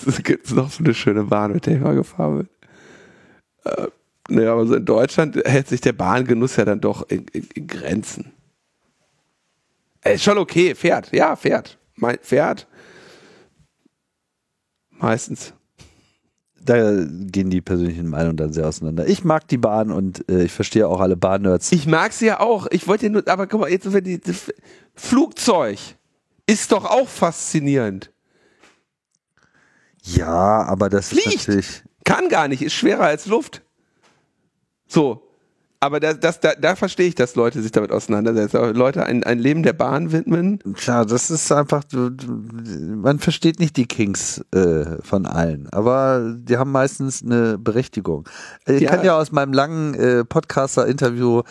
Was gibt noch für eine schöne Bahn, mit der ich mal gefahren bin? Äh, naja, aber so in Deutschland hält sich der Bahngenuss ja dann doch in, in, in Grenzen. Äh, ist schon okay, fährt, ja, fährt. fährt. Meistens da gehen die persönlichen Meinungen dann sehr auseinander. Ich mag die Bahn und äh, ich verstehe auch alle Bahnnerds. Ich mag sie ja auch. Ich wollte nur, aber guck mal, jetzt wenn die, die Flugzeug ist doch auch faszinierend. Ja, aber das Fliegt. ist natürlich. Kann gar nicht, ist schwerer als Luft. So aber das, das, da, da verstehe ich, dass Leute sich damit auseinandersetzen. Leute ein, ein Leben der Bahn widmen. Klar, das ist einfach, man versteht nicht die Kings äh, von allen, aber die haben meistens eine Berechtigung. Ich ja. kann ja aus meinem langen äh, Podcaster-Interview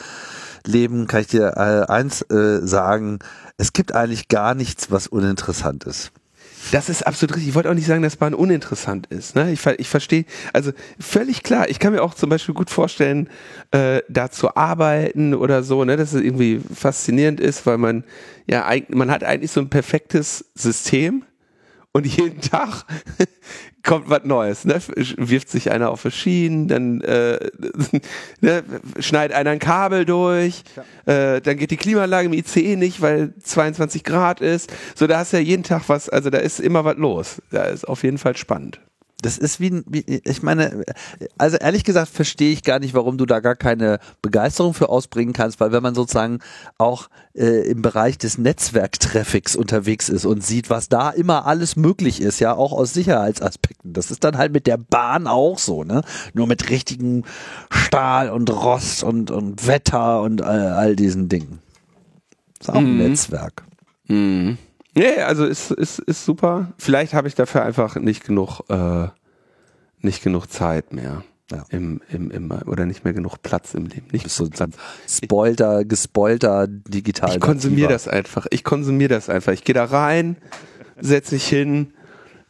leben, kann ich dir äh, eins äh, sagen, es gibt eigentlich gar nichts, was uninteressant ist. Das ist absolut richtig. Ich wollte auch nicht sagen, dass Bahn uninteressant ist. Ne? Ich, ich verstehe, also völlig klar. Ich kann mir auch zum Beispiel gut vorstellen, äh, da zu arbeiten oder so, ne? dass es irgendwie faszinierend ist, weil man ja, man hat eigentlich so ein perfektes System und jeden Tag kommt was Neues. Ne? Wirft sich einer auf Schienen, dann äh, ne, schneidet einer ein Kabel durch, ja. äh, dann geht die Klimaanlage im ICE nicht, weil 22 Grad ist. So, da hast du ja jeden Tag was, also da ist immer was los. Da ist auf jeden Fall spannend. Das ist wie, wie, ich meine, also ehrlich gesagt verstehe ich gar nicht, warum du da gar keine Begeisterung für ausbringen kannst, weil wenn man sozusagen auch äh, im Bereich des Netzwerktraffics unterwegs ist und sieht, was da immer alles möglich ist, ja, auch aus Sicherheitsaspekten, das ist dann halt mit der Bahn auch so, ne? Nur mit richtigen Stahl und Rost und, und Wetter und äh, all diesen Dingen. Ist auch ein mhm. Netzwerk. Mhm. Nee, also ist, ist, ist super. Vielleicht habe ich dafür einfach nicht genug, äh, nicht genug Zeit mehr. Ja. Im, im, im, oder nicht mehr genug Platz im Leben. Nicht so Platz. Spoilter, gespoilter digital. Ich konsumiere das einfach. Ich konsumiere das einfach. Ich gehe da rein, setze mich hin,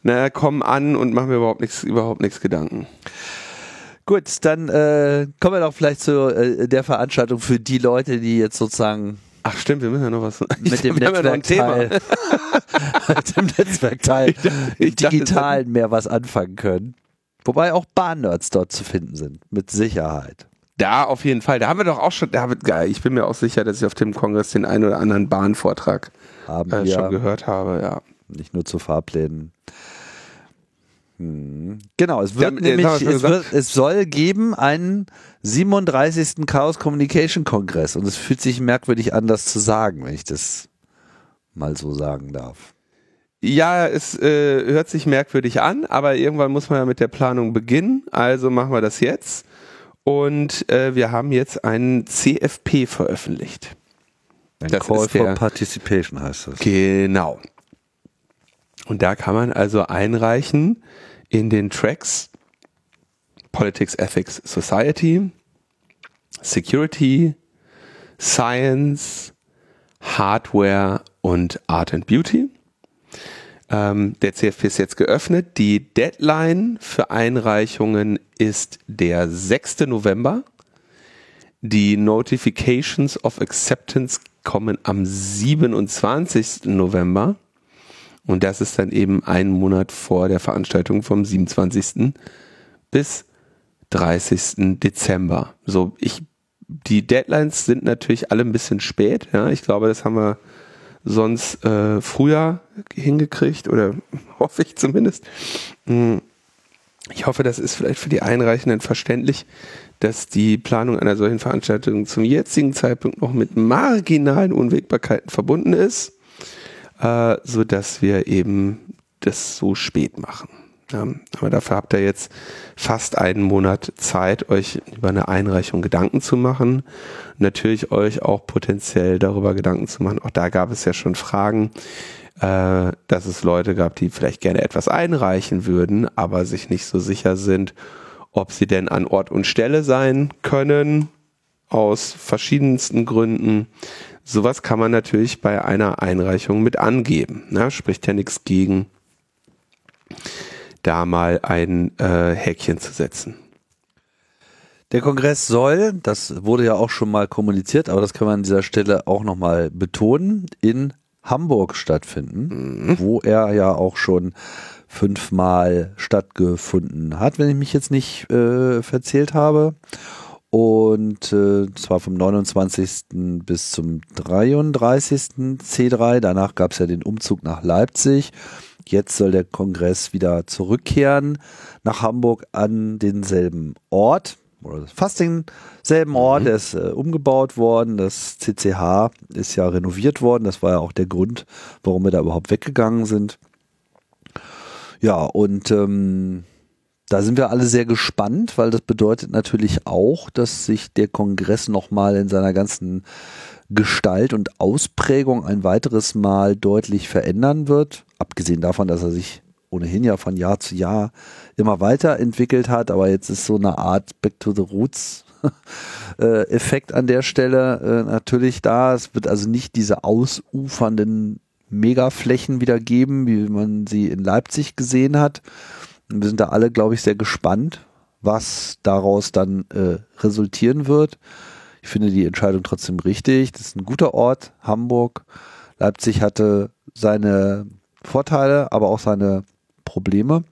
na, komm an und mache mir überhaupt nichts, überhaupt nichts Gedanken. Gut, dann äh, kommen wir doch vielleicht zu äh, der Veranstaltung für die Leute, die jetzt sozusagen Ach stimmt, wir müssen ja noch was mit dem Netzwerkteil mit dem Netzwerkteil digital mehr was anfangen können. Wobei auch Bahnnerds dort zu finden sind, mit Sicherheit. Da auf jeden Fall. Da haben wir doch auch schon, da geil, ich bin mir auch sicher, dass ich auf dem Kongress den einen oder anderen Bahnvortrag haben äh, schon gehört habe, ja. Nicht nur zu Fahrplänen. Hm. Genau, es wird ja, nämlich, es, wird, es, soll geben einen 37. Chaos Communication Kongress und es fühlt sich merkwürdig an, das zu sagen, wenn ich das mal so sagen darf. Ja, es äh, hört sich merkwürdig an, aber irgendwann muss man ja mit der Planung beginnen, also machen wir das jetzt. Und äh, wir haben jetzt einen CFP veröffentlicht. Ein das Call for Participation heißt das. Genau. Und da kann man also einreichen in den Tracks Politics, Ethics, Society, Security, Science, Hardware und Art and Beauty. Ähm, der CFP ist jetzt geöffnet. Die Deadline für Einreichungen ist der 6. November. Die Notifications of Acceptance kommen am 27. November. Und das ist dann eben ein Monat vor der Veranstaltung vom 27. bis 30. Dezember. So, ich, die Deadlines sind natürlich alle ein bisschen spät. Ja, ich glaube, das haben wir sonst äh, früher hingekriegt oder hoffe ich zumindest. Hm. Ich hoffe, das ist vielleicht für die Einreichenden verständlich, dass die Planung einer solchen Veranstaltung zum jetzigen Zeitpunkt noch mit marginalen Unwägbarkeiten verbunden ist äh, so dass wir eben das so spät machen. Ja, aber dafür habt ihr jetzt fast einen Monat Zeit, euch über eine Einreichung Gedanken zu machen. Natürlich euch auch potenziell darüber Gedanken zu machen. Auch da gab es ja schon Fragen. äh, dass es Leute gab, die vielleicht gerne etwas einreichen würden, aber sich nicht so sicher sind, ob sie denn an Ort und Stelle sein können, aus verschiedensten Gründen. Sowas kann man natürlich bei einer Einreichung mit angeben. Ne? Spricht ja nichts gegen, da mal ein äh, Häkchen zu setzen. Der Kongress soll, das wurde ja auch schon mal kommuniziert, aber das kann man an dieser Stelle auch nochmal betonen, in Hamburg stattfinden, mhm. wo er ja auch schon fünfmal stattgefunden hat, wenn ich mich jetzt nicht äh, verzählt habe. Und äh, zwar vom 29. bis zum 33. C3. Danach gab es ja den Umzug nach Leipzig. Jetzt soll der Kongress wieder zurückkehren nach Hamburg an denselben Ort oder fast denselben Ort, mhm. der ist äh, umgebaut worden. Das CCH ist ja renoviert worden. Das war ja auch der Grund, warum wir da überhaupt weggegangen sind. Ja, und ähm, da sind wir alle sehr gespannt, weil das bedeutet natürlich auch, dass sich der Kongress nochmal in seiner ganzen Gestalt und Ausprägung ein weiteres Mal deutlich verändern wird. Abgesehen davon, dass er sich ohnehin ja von Jahr zu Jahr immer weiterentwickelt hat, aber jetzt ist so eine Art Back to the Roots äh, Effekt an der Stelle äh, natürlich da. Es wird also nicht diese ausufernden Megaflächen wieder geben, wie man sie in Leipzig gesehen hat. Wir sind da alle, glaube ich, sehr gespannt, was daraus dann äh, resultieren wird. Ich finde die Entscheidung trotzdem richtig. Das ist ein guter Ort, Hamburg. Leipzig hatte seine Vorteile, aber auch seine Probleme.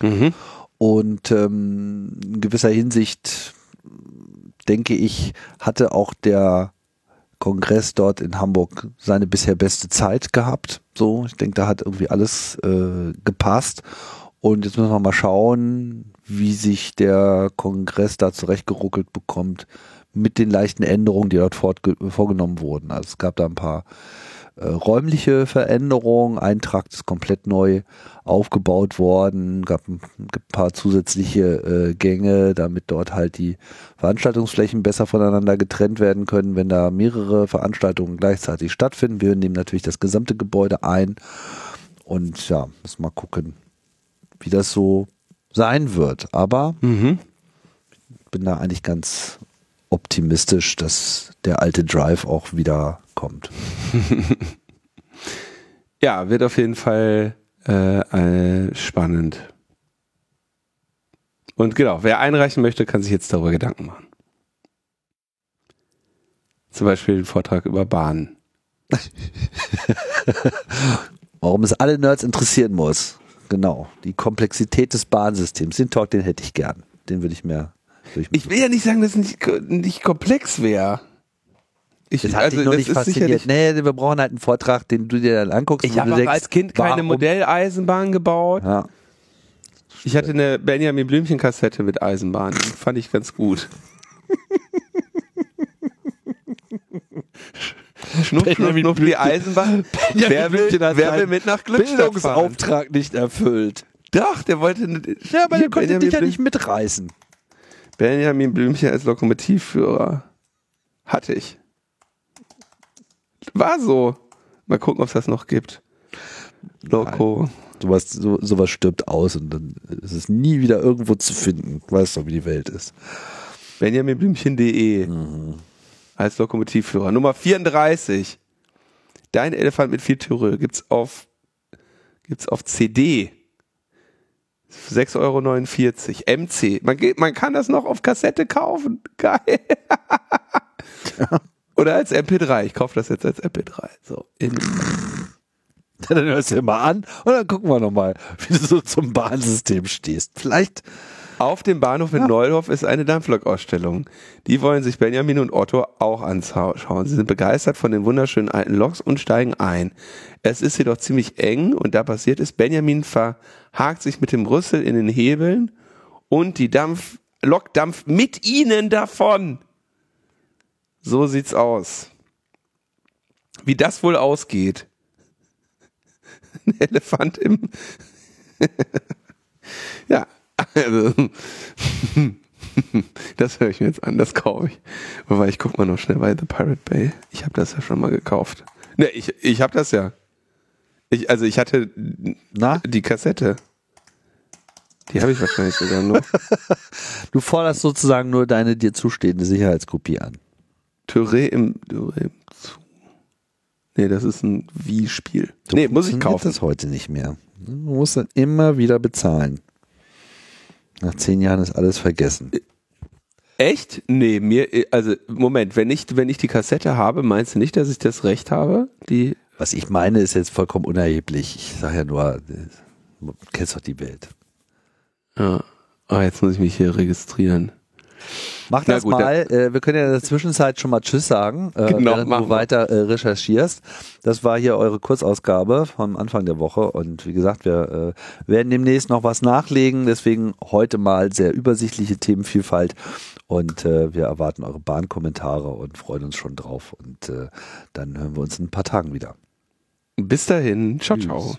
Mhm. Und ähm, in gewisser Hinsicht, denke ich, hatte auch der Kongress dort in Hamburg seine bisher beste Zeit gehabt. So, ich denke, da hat irgendwie alles äh, gepasst. Und jetzt müssen wir mal schauen, wie sich der Kongress da zurechtgeruckelt bekommt mit den leichten Änderungen, die dort vorgenommen wurden. Also es gab da ein paar äh, räumliche Veränderungen. Ein Trakt ist komplett neu aufgebaut worden, gab ein, ein paar zusätzliche äh, Gänge, damit dort halt die Veranstaltungsflächen besser voneinander getrennt werden können, wenn da mehrere Veranstaltungen gleichzeitig stattfinden. Wir nehmen natürlich das gesamte Gebäude ein und ja, müssen mal gucken, wie das so sein wird. Aber mhm. bin da eigentlich ganz optimistisch, dass der alte Drive auch wieder kommt. ja, wird auf jeden Fall äh, spannend. Und genau, wer einreichen möchte, kann sich jetzt darüber Gedanken machen. Zum Beispiel den Vortrag über Bahnen. Warum es alle Nerds interessieren muss. Genau. Die Komplexität des Bahnsystems. Den Talk, den hätte ich gern. Den würde ich mir. Würd ich, ich will ja nicht sagen, dass es nicht, nicht komplex wäre. Ich, das hat also, dich noch nicht fasziniert. Nee, wir brauchen halt einen Vortrag, den du dir dann anguckst. Ich habe als Kind keine warum? Modelleisenbahn gebaut. Ja. Ich hatte eine Benjamin Blümchen Kassette mit Eisenbahn. Fand ich ganz gut. Schnupp, schnupp, schnupp, die Eisenbahn. wer will, wer will mit nach Glückstadt Bildungsauftrag nicht erfüllt. Doch, der wollte. Ja, aber der konnte dich ja nicht mitreißen. Benjamin Blümchen als Lokomotivführer hatte ich. War so. Mal gucken, ob es das noch gibt. Loco. Sowas, so, sowas stirbt aus und dann ist es nie wieder irgendwo zu finden. Du weißt doch, wie die Welt ist. BenjaminBlümchen.de mhm. Als Lokomotivführer. Nummer 34. Dein Elefant mit viel Türe gibt's auf, gibt's auf CD. 6,49 Euro. MC. Man, geht, man kann das noch auf Kassette kaufen. Geil. Ja. Oder als MP3. Ich kaufe das jetzt als MP3. So. In dann hörst du dir mal an und dann gucken wir nochmal, wie du so zum Bahnsystem stehst. Vielleicht. Auf dem Bahnhof in ja. Neudorf ist eine Dampflok-Ausstellung. Die wollen sich Benjamin und Otto auch anschauen. Sie sind begeistert von den wunderschönen alten Loks und steigen ein. Es ist jedoch ziemlich eng und da passiert ist, Benjamin verhakt sich mit dem Rüssel in den Hebeln und die Dampf, Lok dampft mit ihnen davon. So sieht's aus. Wie das wohl ausgeht. Ein Elefant im. ja. das höre ich mir jetzt an, das kaufe ich. Wobei ich guck mal noch schnell bei The Pirate Bay. Ich habe das ja schon mal gekauft. Ne, ich, ich habe das ja. Ich, also ich hatte Na? die Kassette. Die habe ich wahrscheinlich sogar noch. Du forderst sozusagen nur deine dir zustehende Sicherheitskopie an. Touré im, Touré im Zoo. Nee, das ist ein Wii-Spiel. Nee, muss ich kaufen. das heute nicht mehr. Du musst dann immer wieder bezahlen. Nach zehn Jahren ist alles vergessen. Echt? Nee, mir, also Moment, wenn ich, wenn ich die Kassette habe, meinst du nicht, dass ich das Recht habe? Die, Was ich meine, ist jetzt vollkommen unerheblich. Ich sage ja nur, du kennst doch die Welt. ja. Ah, jetzt muss ich mich hier registrieren. Mach das gut, mal. Äh, wir können ja in der Zwischenzeit schon mal Tschüss sagen, äh, Genau, während du weiter äh, recherchierst. Das war hier eure Kurzausgabe vom Anfang der Woche. Und wie gesagt, wir werden demnächst noch was nachlegen. Deswegen heute mal sehr übersichtliche Themenvielfalt. Und wir erwarten eure Bahnkommentare und freuen uns schon drauf. Und dann hören wir uns in ein paar Tagen wieder. Bis dahin. Ciao, Tschüss. ciao.